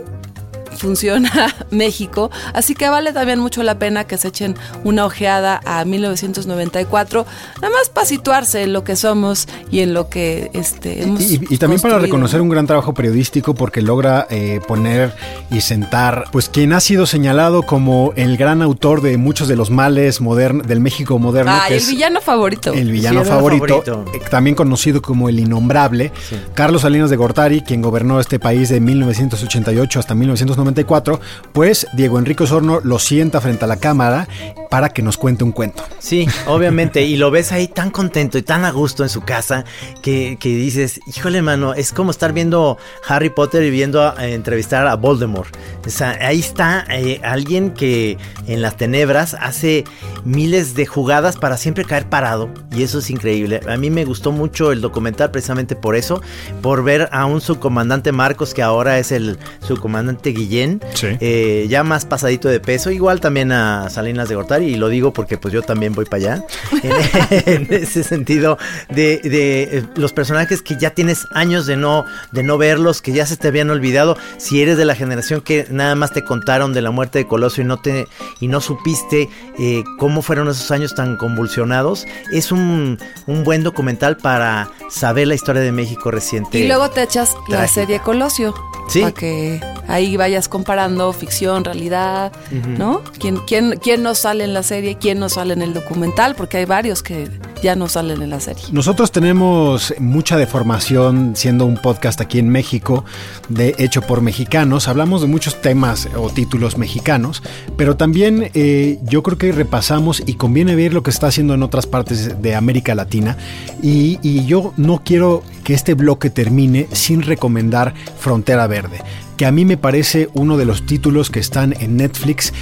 funciona México, así que vale también mucho la pena que se echen una ojeada a 1994, nada más para situarse en lo que somos y en lo que este, hemos
Y, y también para reconocer
¿no?
un gran trabajo periodístico porque logra eh, poner y sentar, pues quien ha sido señalado como el gran autor de muchos de los males modern, del México moderno, que
el
es
villano favorito.
el villano
Sí, era el
favorito,
favorito.
eh, también conocido como el innombrable, Carlos Salinas de Gortari, quien gobernó este país de 1988 hasta 1994, pues Diego Enrique Osorno lo sienta frente a la cámara para que nos cuente un cuento.
Sí, obviamente, y lo ves ahí tan contento y tan a gusto en su casa que, que dices, híjole mano, es como estar viendo Harry Potter y viendo a, entrevistar a Voldemort. O sea, ahí está eh, alguien que en las tenebras hace miles de jugadas para siempre caer parado y eso es increíble. A mí me gustó mucho el documental precisamente por eso, por ver a un subcomandante Marcos que ahora es el subcomandante Guillén, eh, ya más pasadito de peso, igual también a Salinas de Gortari y lo digo porque pues yo también voy para allá. en, en ese sentido de, de, eh, los personajes que ya tienes años de no de no verlos, que ya se te habían olvidado, si eres de la generación que nada más te contaron de la muerte de Colosio y no te y no supiste eh, cómo fueron esos años tan convulsionados, es un, un buen documental para saber la historia de México reciente.
Y luego te echas la serie Colosio.
Sí.
Para que ahí vayas comparando ficción, realidad. ¿no? ¿Quién, quién, ¿Quién no sale en la serie? ¿Quién no sale en el documental? Porque hay varios que ya no salen en la serie.
Nosotros tenemos mucha deformación siendo un podcast aquí en México, de hecho por mexicanos. Hablamos de muchos temas o títulos mexicanos, pero también eh, yo creo que repasamos y conviene ver lo que está haciendo en otras partes de América Latina. Y, y yo no quiero que este bloque termine sin recomendar Frontera Verde, que a mí me parece uno de los títulos que están en Netflix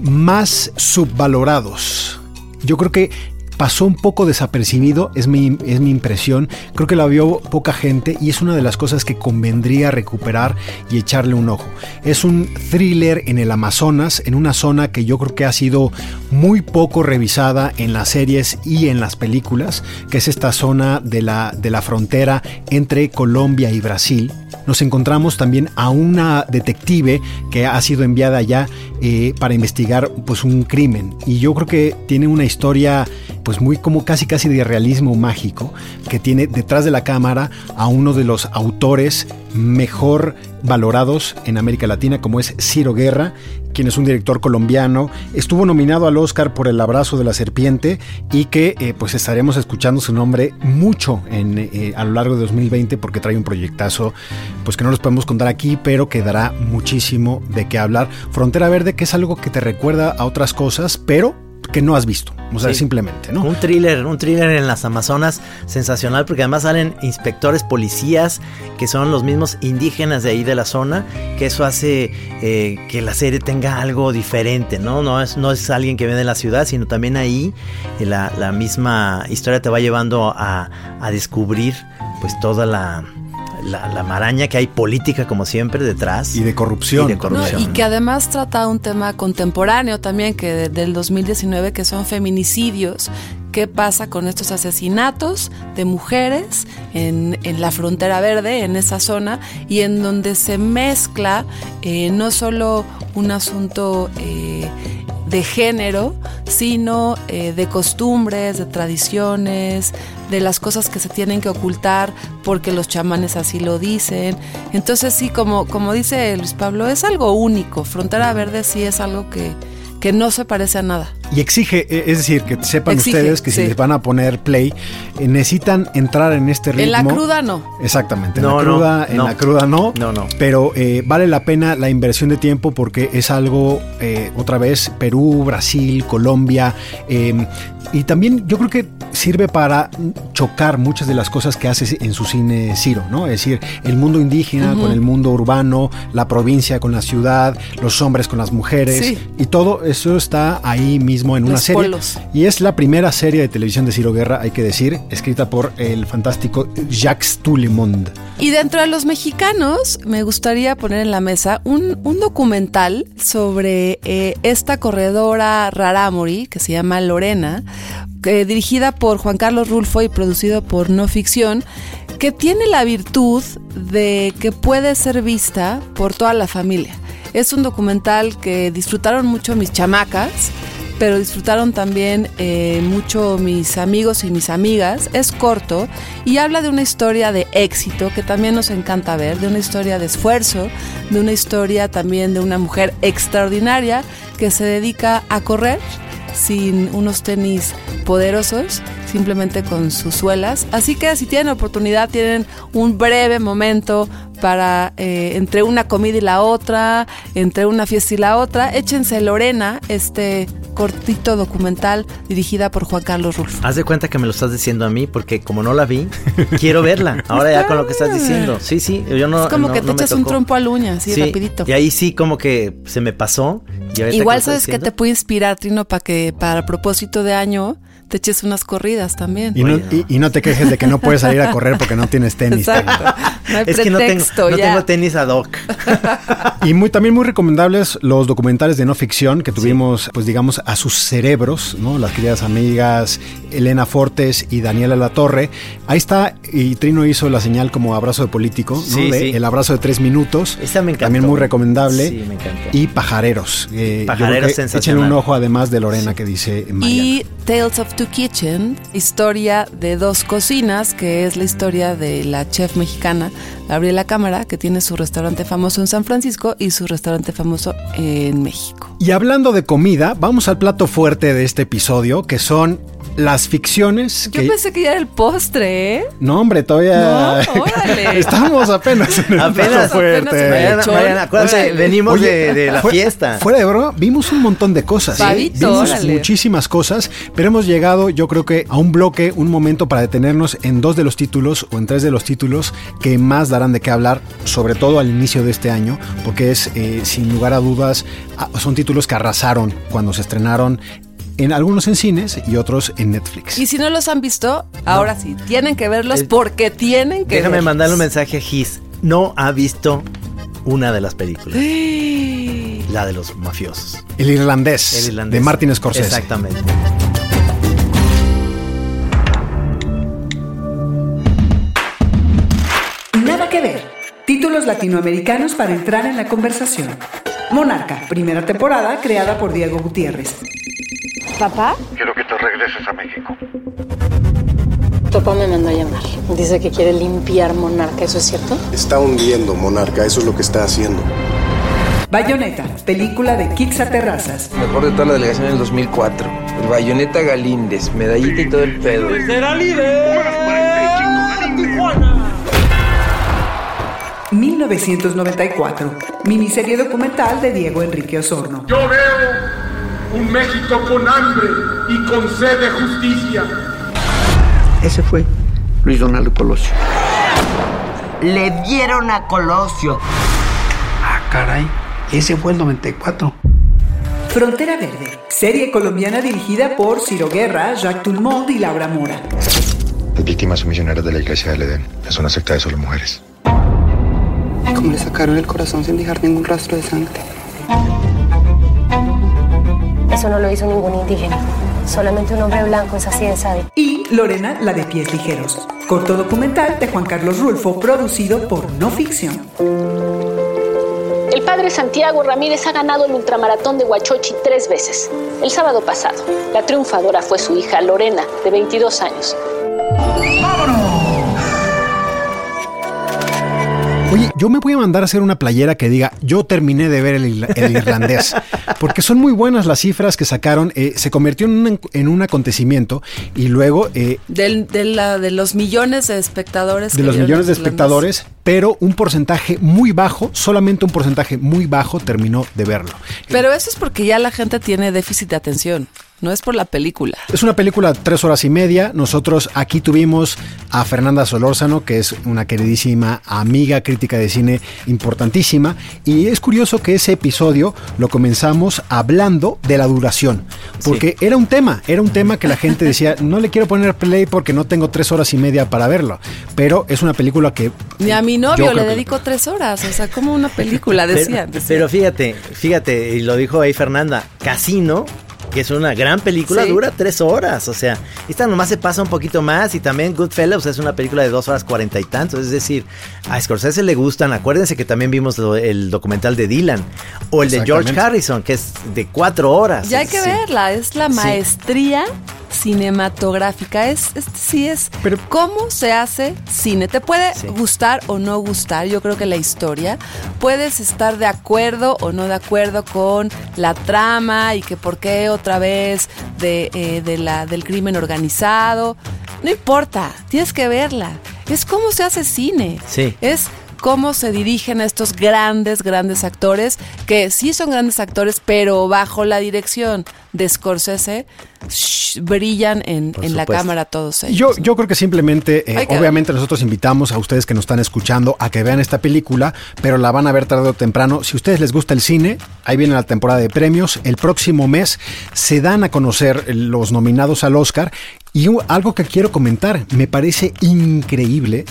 más subvalorados. Yo creo que pasó un poco desapercibido, es mi, es mi impresión. Creo que la vio poca gente y es una de las cosas que convendría recuperar y echarle un ojo. Es un thriller en el Amazonas, en una zona que yo creo que ha sido muy poco revisada en las series y en las películas, que es esta zona de la, de la frontera entre Colombia y Brasil. Nos encontramos también a una detective que ha sido enviada allá eh, para investigar pues un crimen. Y yo creo que tiene una historia pues muy como casi casi de realismo mágico que tiene detrás de la cámara a uno de los autores mejor valorados en América Latina como es Ciro Guerra quien es un director colombiano estuvo nominado al Oscar por El abrazo de la serpiente y que eh, pues estaremos escuchando su nombre mucho en, eh, a lo largo de 2020 porque trae un proyectazo pues que no los podemos contar aquí pero que dará muchísimo de qué hablar. Frontera Verde que es algo que te recuerda a otras cosas pero que no has visto, o sea,
Sí.
simplemente, ¿no?
Un thriller, un thriller en las Amazonas sensacional porque además salen inspectores, policías que son los mismos indígenas de ahí de la zona, que eso hace eh, que la serie tenga algo diferente, ¿no? No es, no es alguien que viene de la ciudad, sino también ahí eh, la, la misma historia te va llevando a, a descubrir pues toda la, la, la maraña que hay política como siempre detrás.
Y de corrupción.
Y de
No,
corrupción.
y que además trata un tema contemporáneo también, que de- del 2019, que son feminicidios. ¿Qué pasa con estos asesinatos de mujeres en, en la frontera verde, en esa zona, y en donde se mezcla eh, no solo un asunto eh, de género, sino eh, de costumbres, de tradiciones, de las cosas que se tienen que ocultar porque los chamanes así lo dicen. Entonces sí, como, como dice Luis Pablo, es algo único. Frontera Verde sí es algo que, que no se parece a nada.
Y exige, eh, es decir, que sepan
Exige,
ustedes que si
sí.
les van a poner play, eh, necesitan entrar en este ritmo.
En la cruda no.
Exactamente, en
No,
la
no,
cruda, en
no.
la cruda no.
No, no.
Pero eh, vale la pena la inversión de tiempo porque es algo, eh, otra vez, Perú, Brasil, Colombia. eh, y también yo creo que sirve para chocar muchas de las cosas que hace en su cine Ciro, ¿no? Es decir, el mundo indígena con el mundo urbano, la provincia con la ciudad, los hombres con las mujeres.
Sí.
Y todo eso está ahí mismo en una
Los
serie.
polos.
Y es la primera serie de televisión de Ciro Guerra, hay que decir, escrita por el fantástico Jacques Toulemond.
Y dentro de los mexicanos, me gustaría poner en la mesa un, un documental sobre eh, esta corredora rarámuri que se llama Lorena, dirigida por Juan Carlos Rulfo y producido por No Ficción, que tiene la virtud de que puede ser vista por toda la familia. Es un documental que disfrutaron mucho mis chamacas pero disfrutaron también eh, mucho mis amigos y mis amigas. Es corto y habla de una historia de éxito que también nos encanta ver, de una historia de esfuerzo, de una historia también de una mujer extraordinaria que se dedica a correr sin unos tenis poderosos, simplemente con sus suelas. Así que si tienen oportunidad, tienen un breve momento para eh, entre una comida y la otra, entre una fiesta y la otra, échense Lorena, este cortito documental dirigida por Juan Carlos Rulfo.
Haz de cuenta que me lo estás diciendo a mí porque como no la vi, quiero verla. Ahora ya con lo que estás diciendo. Sí, sí, yo no
es como
no-
que te
no
echas un trompo a la uña, así
Sí,
rapidito.
Y ahí sí como que se me pasó. y
Igual sabes que te puede inspirar, Trino, para que para propósito de año te eches unas corridas también.
Y no, y- y no te quejes de que no puedes salir a correr porque no tienes tenis.
Exacto. No hay
Es que no tengo, no
ya.
tengo tenis ad hoc.
Y muy, también muy recomendables los documentales de no ficción que tuvimos, pues digamos, a sus cerebros, ¿no? Las queridas amigas Elena Fortes y Daniela La Torre. Ahí está, y Trino hizo la señal como abrazo de político, ¿no?
Sí,
De
sí.
El abrazo de tres minutos.
Esa me encantó.
También muy recomendable.
Sí, me encantó.
Y Pajareros. eh,
Pajareros.
Échenle un ojo además de Lorena que dice Mariana.
Y Tales of Two Kitchen, historia de dos cocinas, que es la historia de la chef mexicana Gabriela Cámara, que tiene su restaurante famoso en San Francisco y su restaurante famoso en México.
Y hablando de comida, vamos al plato fuerte de este episodio, que son las ficciones.
Yo
que-
pensé que ya era el postre, ¿eh?
No, hombre, todavía.
No, órale.
Estamos apenas en el
Apenas,
fuerte.
apenas
Mariana, acuérdate, venimos
Oye,
de, de la
fue-
fiesta.
Fuera de broma, vimos un montón de cosas. ¿sí?
Pavito,
Vimos
órale.
muchísimas cosas, pero hemos llegado, yo creo que a un bloque, un momento para detenernos en dos de los títulos o en tres de los títulos que más darán de qué hablar, sobre todo al inicio de este año, porque es, eh, sin lugar a dudas, ah, son títulos que arrasaron cuando se estrenaron. En algunos en cines y otros en Netflix.
Y si no los han visto, ahora sí, tienen que verlos porque tienen que
Déjame
verlos.
mandarle un mensaje a Gis. No ha visto una de las películas. La de los mafiosos.
El irlandés,
El irlandés.
de Martin Scorsese.
Exactamente.
Nada que ver. Títulos latinoamericanos para entrar en la conversación. Monarca, primera temporada creada por Diego Gutiérrez.
¿Papá?
Quiero que te regreses a México.
Papá me mandó a llamar. Dice que quiere limpiar Monarca, ¿eso es cierto?
Está hundiendo, monarca, eso es lo que está haciendo.
Bayonetta, película de Kitsa Terrazas.
Mejor de toda la delegación en el 2004. El Bayoneta Galíndez, medallita y todo el pedo.
¡Será líder! ¡Tijuana!
1994. Miniserie documental de Diego Enrique Osorno.
Yo veo un México con hambre y con sed de justicia.
Ese fue Luis Donaldo Colosio.
Le dieron a Colosio.
Ah, caray. Ese fue el 94.
Frontera Verde, serie colombiana dirigida por Ciro Guerra, Jacques Toulmont y Laura Mora.
Las víctimas son misioneras de la iglesia del Edén. Es una secta de solo mujeres.
¿Cómo le sacaron el corazón sin dejar ningún rastro de sangre?
Eso no lo hizo ningún indígena. Solamente un hombre blanco es así de sádico.
Y Lorena, la de pies ligeros. Corto documental de Juan Carlos Rulfo, producido por No Ficción.
El padre Santiago Ramírez ha ganado el ultramaratón de Huachochi tres veces. El sábado pasado, la triunfadora fue su hija Lorena, de 22 años.
Oye, yo me voy a mandar a hacer una playera que diga, yo terminé de ver el, irla- el irlandés, porque son muy buenas las cifras que sacaron, eh, se convirtió en un, en un acontecimiento y luego eh,
Del- de, la- de los millones de espectadores.
de
que
los millones de espectadores, pero un porcentaje muy bajo, solamente un porcentaje muy bajo terminó de verlo.
Pero eso es porque ya la gente tiene déficit de atención, no es por la película.
Es una película de tres horas y media. Nosotros aquí tuvimos a Fernanda Solórzano, que es una queridísima amiga crítica de cine importantísima. Y es curioso que ese episodio lo comenzamos hablando de la duración. Porque era un tema, era un tema que la gente decía, no le quiero poner play porque no tengo tres horas y media para verlo. Pero es una película que...
Ni a mi novio le
que-
dedico tres horas, o sea, como una película,
Pero-
decían.
Pero,
decían.
fíjate, fíjate, y lo dijo ahí Fernanda, Casino, que es una gran película,
Sí.
dura tres horas. O sea, esta nomás se pasa un poquito más. Y también Goodfellas es una película de dos horas cuarenta y tantos. Es decir, a Scorsese le gustan. Acuérdense que también vimos lo- el documental de Dylan. O el de George. Harrison, que es de cuatro horas.
Ya hay que
Sí.
verla, es la
Sí.
Cinematográfica. Es, este sí es cómo se hace cine. Te puede gustar o no gustar, yo creo que la historia. Puedes estar de acuerdo o no de acuerdo con la trama y que por qué otra vez de, eh, de la, del crimen organizado. No importa, tienes que verla. Es cómo se hace cine.
Sí.
Es cómo se dirigen estos grandes, grandes actores, que sí son grandes actores, pero bajo la dirección de Scorsese, shh, brillan en, en la cámara todos ellos.
Yo, yo creo que simplemente, eh, obviamente nosotros invitamos a ustedes que nos están escuchando a que vean esta película, pero la van a ver tarde o temprano. Si a ustedes les gusta el cine, ahí viene la temporada de premios. El próximo mes se dan a conocer los nominados al Oscar. Y algo que quiero comentar, me parece increíble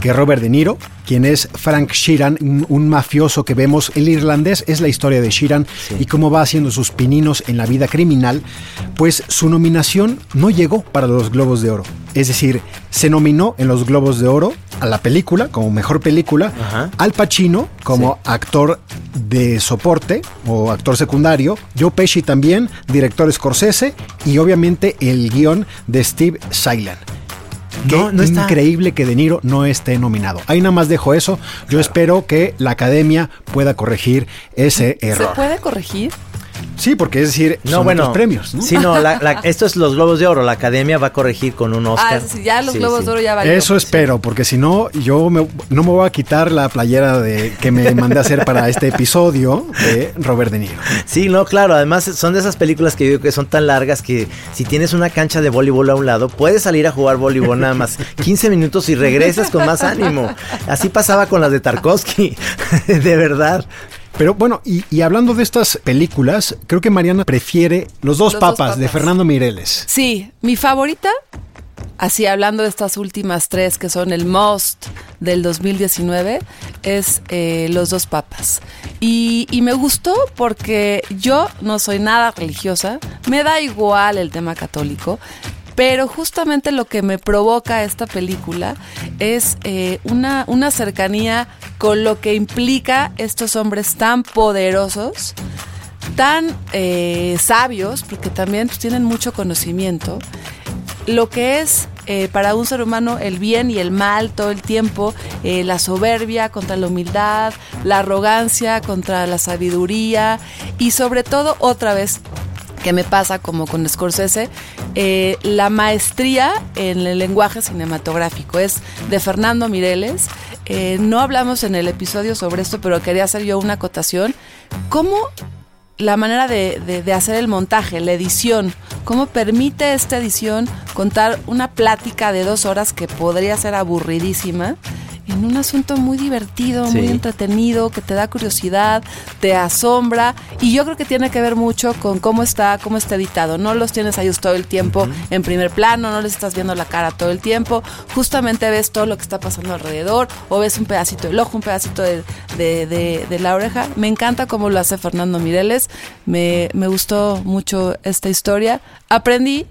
que Robert De Niro, quien es Frank Sheeran, un, un mafioso que vemos, el irlandés es la historia de Sheeran y cómo va haciendo sus pininos en la vida criminal, pues su nominación no llegó para los Globos de Oro. Es decir, se nominó en los Globos de Oro a la película como mejor película, Al Pacino como actor de soporte o actor secundario, Joe Pesci también, director Scorsese y obviamente el guion de Steve Sailan. Qué
No, no está.
increíble que De Niro no esté nominado. Ahí nada más dejo eso. Yo espero que la academia pueda corregir ese
¿Se
error.
puede corregir?
Sí, porque es decir,
No,
son
bueno,
otros premios. ¿no?
Sí, no, la- la- esto es los Globos de Oro. La Academia va a corregir con un Oscar.
Ah, sí, ya los
Sí,
Globos
sí.
de Oro ya valió.
Eso espero, porque si no, yo me- no me voy a quitar la playera de, que me mandé a hacer para este episodio de Robert De Niro.
Sí, no, claro. Además, son de esas películas que yo digo que son tan largas que si tienes una cancha de voleibol a un lado, puedes salir a jugar voleibol nada más 15 minutos y regresas con más ánimo. Así pasaba con las de Tarkovsky. de verdad.
Pero bueno, y, y hablando de estas películas, creo que Mariana prefiere Los dos,
Los dos
papas, de. Fernando Mireles.
Sí, mi favorita, así hablando de estas últimas tres que son el most del 2019, es eh, Los dos papas. Y, y me gustó porque yo no soy nada religiosa, me da igual el tema católico. Pero justamente lo que me provoca esta película es eh, una, una cercanía con lo que implica estos hombres tan poderosos, tan eh, sabios, porque también tienen mucho conocimiento, lo que es eh, para un ser humano el bien y el mal todo el tiempo, la soberbia contra la humildad, la arrogancia contra la sabiduría y sobre todo otra vez que me pasa como con Scorsese, eh, la maestría en el lenguaje cinematográfico es de Fernando Mireles. Eh, no hablamos en el episodio sobre esto, pero quería hacer yo una acotación. ¿Cómo la manera de, de- de hacer el montaje, la edición, cómo permite esta edición contar una plática de dos horas que podría ser aburridísima en un asunto muy divertido, muy entretenido, que te da curiosidad, te asombra y yo creo que tiene que ver mucho con cómo está, cómo está editado. No los tienes ahí todo el tiempo en primer plano, no les estás viendo la cara todo el tiempo, justamente ves todo lo que está pasando alrededor o ves un pedacito del ojo, un pedacito de, de- de- de la oreja. Me encanta cómo lo hace Fernando Mireles, me, me gustó mucho esta historia, aprendí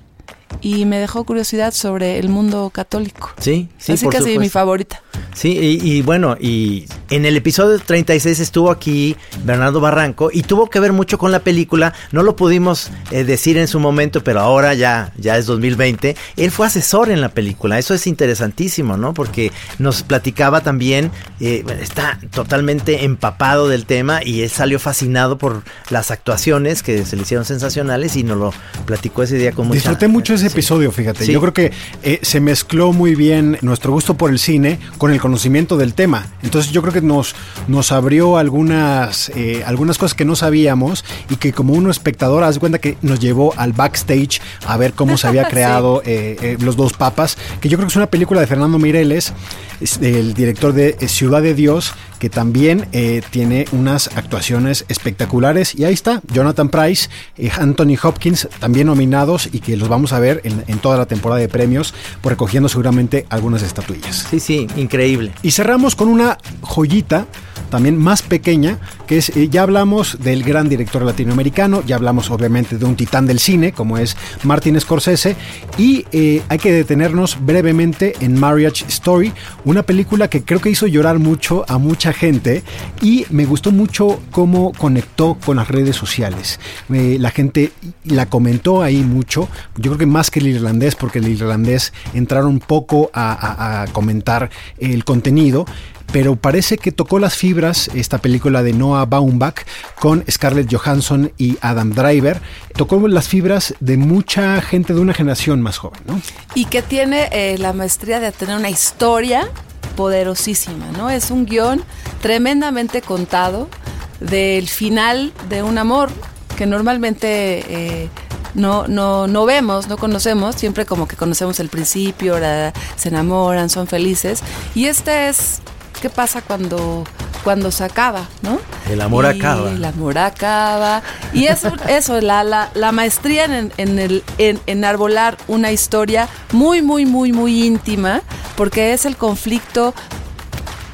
y me dejó curiosidad sobre el mundo católico.
Sí, sí,
Así
por
que sí, mi favorita.
Sí, y, y bueno, y En el episodio 36 estuvo aquí Bernardo Barranco y tuvo que ver mucho con la película. No lo pudimos eh, decir en su momento, pero ahora ya, ya es 2020. Él fue asesor en la película. Eso es interesantísimo, ¿no? Porque nos platicaba también, eh, está totalmente empapado del tema y él salió fascinado por las actuaciones que se le hicieron sensacionales y nos lo platicó ese día con mucha...
Disfruté mucho ese episodio, fíjate.
Sí.
Yo creo que eh, se mezcló muy bien nuestro gusto por el cine con el conocimiento del tema. Entonces yo creo que nos, nos abrió algunas, eh, algunas cosas que no sabíamos y que como uno espectador, haz cuenta que nos llevó al backstage a ver cómo se había creado eh, eh, Los Dos Papas, que yo creo que es una película de Fernando Mireles, es el director de Ciudad de Dios, que también eh, tiene unas actuaciones espectaculares. Y ahí está, Jonathan Price, eh, Anthony Hopkins, también nominados y que los vamos a ver en, en toda la temporada de premios, por recogiendo seguramente algunas estatuillas.
Sí, sí, increíble.
Y cerramos con una joyita también más pequeña, que es, eh, ya hablamos del gran director latinoamericano, ya hablamos obviamente de un titán del cine, como es Martin Scorsese, y eh, hay que detenernos brevemente en Marriage Story, una película que creo que hizo llorar mucho a mucha gente y me gustó mucho cómo conectó con las redes sociales. Eh, la gente la comentó ahí mucho, yo creo que más que el irlandés, porque el irlandés entraron poco a, comentar el contenido pero parece que tocó las fibras esta película de Noah Baumbach con Scarlett Johansson y Adam Driver. Tocó las fibras de mucha gente de una generación más joven, ¿no?
y que tiene eh, la maestría de tener una historia poderosísima, ¿no? Es un guion tremendamente contado del final de un amor que normalmente eh, no, no, no vemos, no conocemos, siempre como que conocemos el principio, ahora se enamoran, son felices. Y este es, ¿qué pasa cuando, cuando se acaba, no?
El amor
Y
acaba.
El amor acaba. Y eso, eso la, la, la maestría en, en, el, en enarbolar una historia muy, muy, muy, muy íntima, porque es el conflicto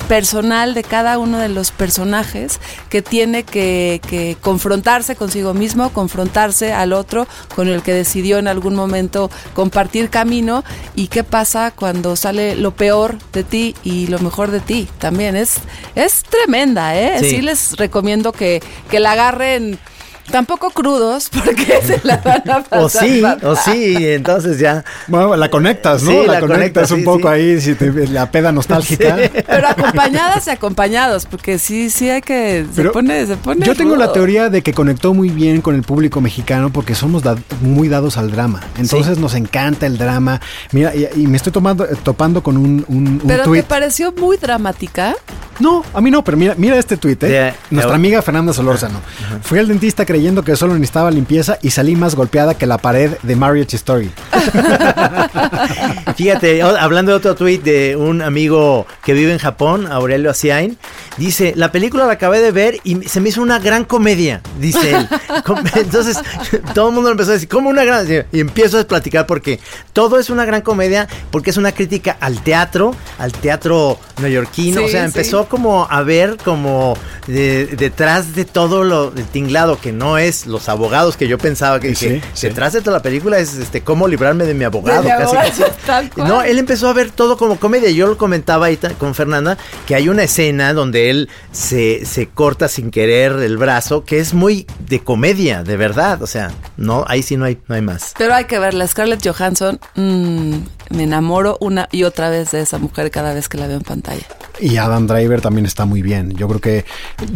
personal de cada uno de los personajes que tiene que, que confrontarse consigo mismo, confrontarse al otro con el que decidió en algún momento compartir camino y qué pasa cuando sale lo peor de ti y lo mejor de ti también. Es, es tremenda, ¿eh?
Sí.
Sí. les recomiendo que, que la agarren tampoco crudos porque se la van a pasar.
O sí, o sí, entonces ya.
Bueno, la conectas, ¿no?
Sí,
la,
la
conectas
conectas,
un
sí,
poco
sí.
ahí, si te- la peda nostálgica.
Pero acompañadas y acompañados, porque sí, sí hay que. Se
Pero
pone, se pone.
Yo tengo la teoría de que conectó muy bien con el público mexicano porque somos da- muy dados al drama. Entonces nos encanta el drama. Mira, y, y me estoy tomando, eh, topando con un, un, un
Pero
tuit.
te pareció muy dramática.
No, a mí no, pero mira, mira este tuit, ¿eh? Nuestra amiga Fernanda Solórzano. Fui al dentista creyendo que solo necesitaba limpieza y salí más golpeada que la pared de Marriage Story.
Fíjate, hablando de otro tweet de un amigo que vive en Japón, Aurelio Asiain, dice, la película la acabé de ver y se me hizo una gran comedia, dice él. Entonces, todo el mundo empezó a decir, ¿cómo una gran? Y empiezo a platicar porque todo es una gran comedia, porque es una crítica al teatro, al teatro neoyorquino,
Sí,
o sea,
sí.
empezó como a ver como de- detrás de todo lo el tinglado que no es los abogados que yo pensaba que
Sí,
dije,
sí.
detrás de toda la película es este cómo librarme de mi abogado,
mi
casi,
abogado,
casi.
tal cual.
No, él empezó a ver todo como comedia. Yo lo comentaba ahí con Fernanda que hay una escena donde él se, se corta sin querer el brazo, que es muy de comedia, de verdad. O sea, no, ahí sí no hay, no hay más.
Pero hay que verla. Scarlett Johansson, mm, me enamoro una y otra vez de esa mujer cada vez que la veo en pantalla.
Y Adam Driver también está muy bien. Yo creo que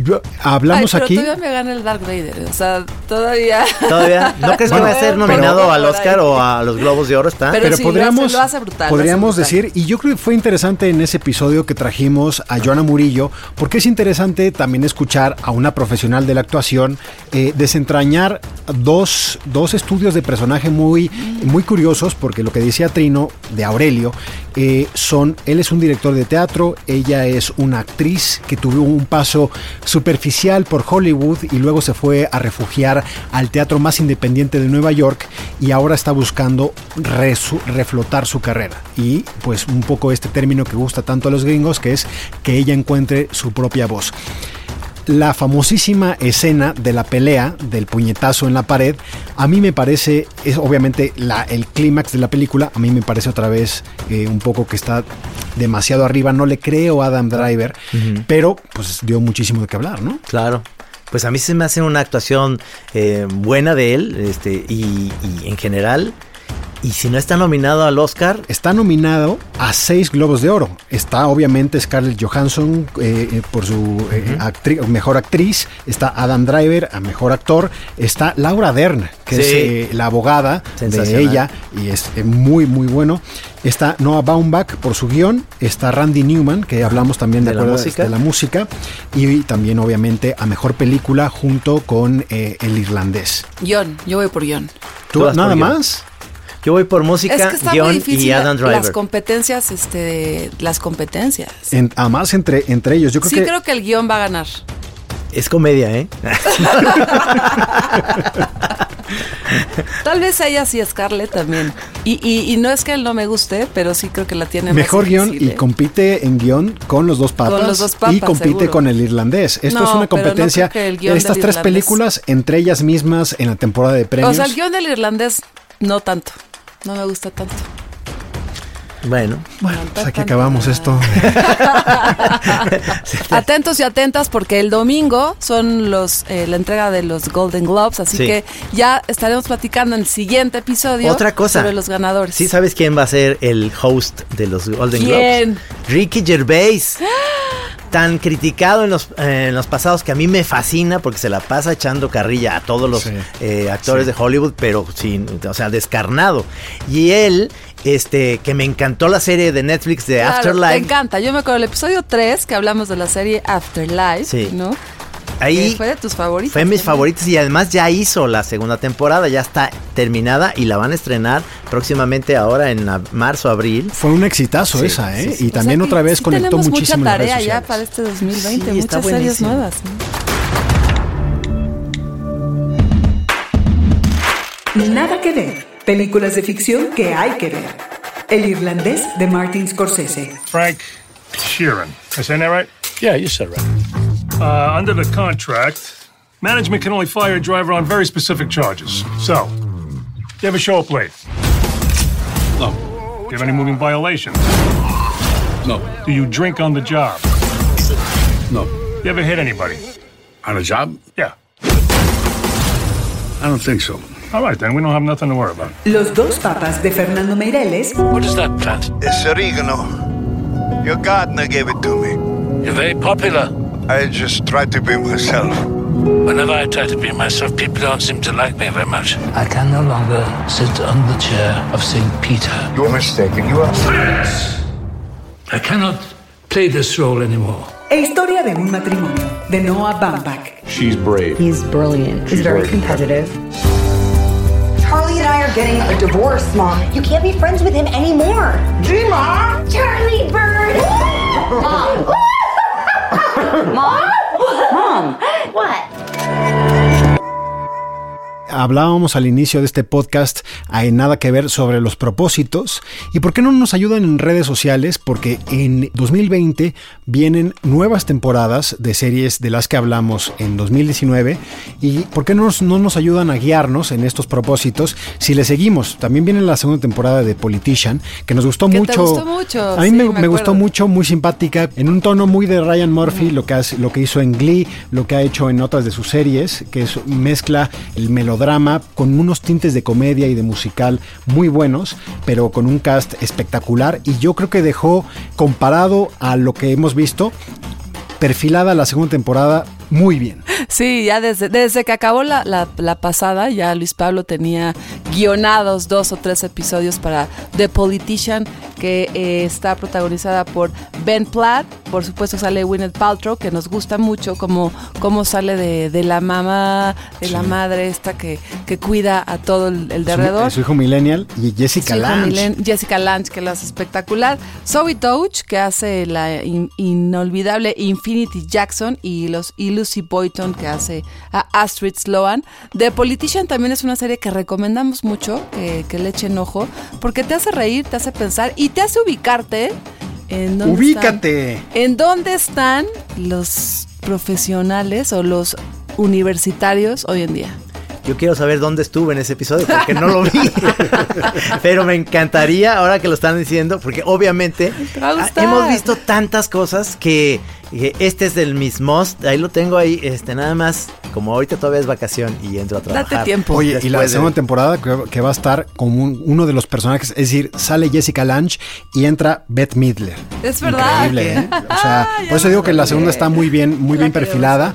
yo- hablamos
Ay, pero
aquí.
todavía me gana el Dark Vader. O sea, todavía.
Todavía, ¿no crees
Bueno,
que va a ser
pero-
nominado al Oscar o a los Globos de Oro? Está.
Pero
Pero podríamos,
lo hace brutal, lo
podríamos
hace brutal.
decir, y yo creo que fue interesante en ese episodio que trajimos a Joana Murillo, porque es interesante también escuchar a una profesional de la actuación eh, desentrañar dos, dos estudios de personaje muy, muy curiosos, porque lo que decía Trino de Aurelio, eh, son, él es un director de teatro, ella es una actriz que tuvo un paso superficial por Hollywood y luego se fue a refugiar al teatro más independiente de Nueva York y ahora está buscando reflotar su carrera. Y pues un poco este término que gusta tanto a los gringos, que es que ella encuentre su propia voz. La famosísima escena de la pelea del puñetazo en la pared, a mí me parece, es obviamente la, el clímax de la película, a mí me parece otra vez eh, un poco que está demasiado arriba, no le creo a Adam Driver, pero pues dio muchísimo de qué hablar, ¿no?
Claro. Pues a mí se me hace una actuación eh, buena de él, este, y, y en general y si no está nominado al Oscar.
Está nominado a seis Globos de Oro. Está obviamente Scarlett Johansson eh, eh, por su eh, actri- mejor actriz. Está Adam Driver a mejor actor. Está Laura Dern, que
Sí.
es eh, la abogada de ella. Y es eh, muy, muy bueno. Está Noah Baumbach por su guion. Está Randy Newman, que hablamos también de,
De la
acuerdo,
música.
de la música. Y también, obviamente, a mejor película junto con eh, El Irlandés.
Guión, yo voy por guion.
¿Tú,
Tú vas por
nada
guion.
más?
Yo voy por música,
Es que está muy
guion
difícil
y Adam Driver.
las competencias, este, las competencias.
En, además, entre, entre ellos. Yo creo
sí
que
creo que el guion va a ganar.
Es comedia, ¿eh?
Tal vez ella sí, Scarlett también. Y, y, y no es que él no me guste, pero sí creo que la tiene
Mejor
más guion
y
¿eh?
compite en guion con los dos papas.
Con los dos papas,
y compite
seguro.
con el irlandés. Esto
No,
es una
no
competencia
creo que el guion
de estas
del
tres
irlandés.
películas entre ellas mismas en la temporada de premios.
O sea, el guion del irlandés, no tanto. No me gusta tanto.
Bueno.
Bueno, pues aquí acabamos esto.
Atentos y atentas porque el domingo son los eh, la entrega de los Golden Globes, así
Sí.
que ya estaremos platicando en el siguiente episodio
Otra cosa.
sobre los ganadores.
¿Sí sabes quién va a ser el host de los Golden
¿Quién?
Globes? Ricky Gervais. Tan criticado en los, eh, en los pasados que a mí me fascina porque se la pasa echando carrilla a todos los
Sí.
eh, actores
Sí.
de Hollywood, pero sin, o sea, descarnado. Y él, este, que me encantó la serie de Netflix de
Claro,
Afterlife.
Te encanta. Yo me acuerdo del episodio 3 que hablamos de la serie Afterlife,
Sí.
¿no?
Ahí
fue de tus favoritos.
Fue mis
también.
favoritos y además ya hizo la segunda temporada, ya está terminada y la van a estrenar próximamente ahora en marzo, abril.
Fue un exitazo
Sí,
esa, ¿eh?
sí, sí.
Y
O sea
también otra vez
sí
conectó muchísimo
mucha
las redes
tarea ya para este 2020,
Sí, está
muchas series
buenísimo.
nuevas. ¿no?
Nada que ver. Películas de ficción que hay que ver. El irlandés de Martin Scorsese.
Frank Sheeran. Saying that right? Yeah, you said right. Uh, under the contract, management can only fire a driver on very specific charges. So, you ever show up late? No. Do you have any moving violations? No. Do you drink on the job? No. You ever hit anybody? On a job? Yeah. I don't think so. All right, then. We don't have nothing to worry about.
Los dos papas de Fernando Meireles
What is that plant?
It's oregano. Your gardener gave it to me.
You're very popular.
I just try to be myself.
Whenever I try to be myself, people don't seem to like me very much. I can no longer sit on the chair of St. Peter.
You're mistaken. You are.
I cannot play this role anymore.
E historia de un matrimonio de Noah Baumbach.
She's brave.
He's brilliant. He's very competitive.
Charlie and I are getting a divorce, Mom. You can't be friends with him anymore. Dreamer!
Charlie Bird!
Mom! Ah! Mom? Mom!
What?
Hablábamos al inicio de este podcast, hay nada que ver sobre los propósitos. ¿Y por qué no nos ayudan en redes sociales? Porque en 2020 vienen nuevas temporadas de series de las que hablamos en 2019. ¿Y por qué no nos, no nos ayudan a guiarnos en estos propósitos si le seguimos? También viene la segunda temporada de Politician, que nos gustó
Que te
mucho.
gustó mucho,
A mí
sí,
me,
me
me gustó mucho, muy simpática, en un tono muy de Ryan Murphy, lo que, hace, lo que hizo en Glee, lo que ha hecho en otras de sus series, que es, mezcla el melodrama con unos tintes de comedia y de musical muy buenos, pero con un cast espectacular. Y yo creo que dejó, comparado a lo que hemos visto, perfilada la segunda temporada muy bien.
Sí, ya desde, desde que acabó la, la- la pasada, ya Luis Pablo tenía guionados dos o tres episodios para The Politician, que eh, está protagonizada por Ben Platt. Por supuesto sale Gwyneth Paltrow, que nos gusta mucho cómo, cómo sale de, de la mamá, de la madre esta que, que cuida a todo el, el de
Su,
alrededor.
su hijo Millennial y Jessica Lange.
Jessica Lange, que la hace espectacular. Zoe Touch, que hace la in- inolvidable Infinity Jackson. Y, los, y Lucy Boyton, que hace a Astrid Sloan. The Politician también es una serie que recomendamos mucho, que, que le echen ojo, porque te hace reír, te hace pensar y te hace ubicarte en dónde
Ubícate.
están- en dónde están los profesionales o los universitarios hoy en día?
Yo quiero saber dónde estuve en ese episodio porque no lo vi. Pero me encantaría ahora que lo están diciendo porque obviamente ah, hemos visto tantas cosas que, que este es del Miss Most. Ahí lo tengo ahí, este nada más como ahorita todavía es vacación y entro a trabajar.
Date tiempo.
Oye, y la segunda temporada que, va a estar como uno de los personajes, es decir, sale Jessica Lange y entra Beth Midler.
Es verdad.
Increíble, ¿eh? O sea, por eso digo que la segunda está muy bien, muy bien perfilada.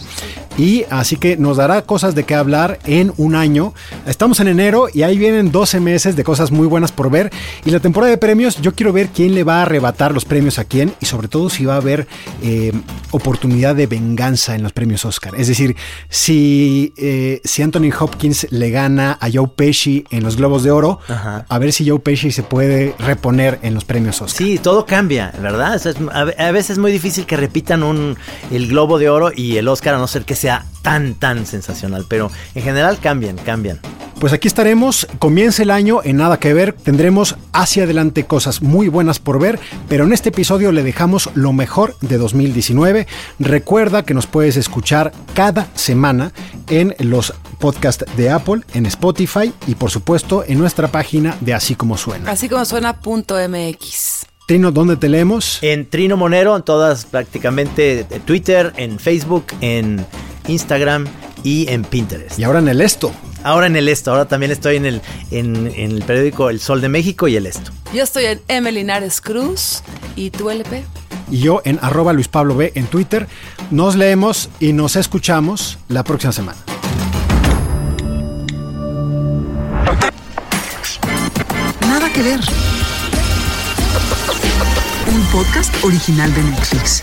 Y así que nos dará cosas de qué hablar en un año. Estamos en enero y ahí vienen 12 meses de cosas muy buenas por ver. Y la temporada de premios, yo quiero ver quién le va a arrebatar los premios a quién y sobre todo si va a haber eh, oportunidad de venganza en los premios Oscar. Es decir, si, eh, si Anthony Hopkins le gana a Joe Pesci en los Globos de Oro, a ver si Joe Pesci se puede reponer en los premios Oscar.
Sí, todo cambia, ¿verdad? a, veces es muy difícil que repitan un, el Globo de Oro y el Oscar, a no ser que sea tan, tan sensacional. Pero en general cambian, cambian.
Pues aquí estaremos, comienza el año en Nada que Ver, tendremos hacia adelante cosas muy buenas por ver, pero en este episodio le dejamos lo mejor de 2019. Recuerda que nos puedes escuchar cada semana en los podcasts de Apple, en Spotify y por supuesto en nuestra página de Así como suena.
Así como suena.mx.
Trino, ¿dónde te leemos?
En Trino Monero, en todas prácticamente Twitter, en Facebook, en Instagram y en Pinterest.
Y ahora en el Esto.
Ahora en el Esto, ahora también estoy en el, en, el periódico El Sol de México y el Esto.
Yo estoy en M. Linares Cruz y tú LP.
Y yo en arroba Luis Pablo B en Twitter. Nos leemos y nos escuchamos la próxima semana.
Nada que ver. Un podcast original de Netflix.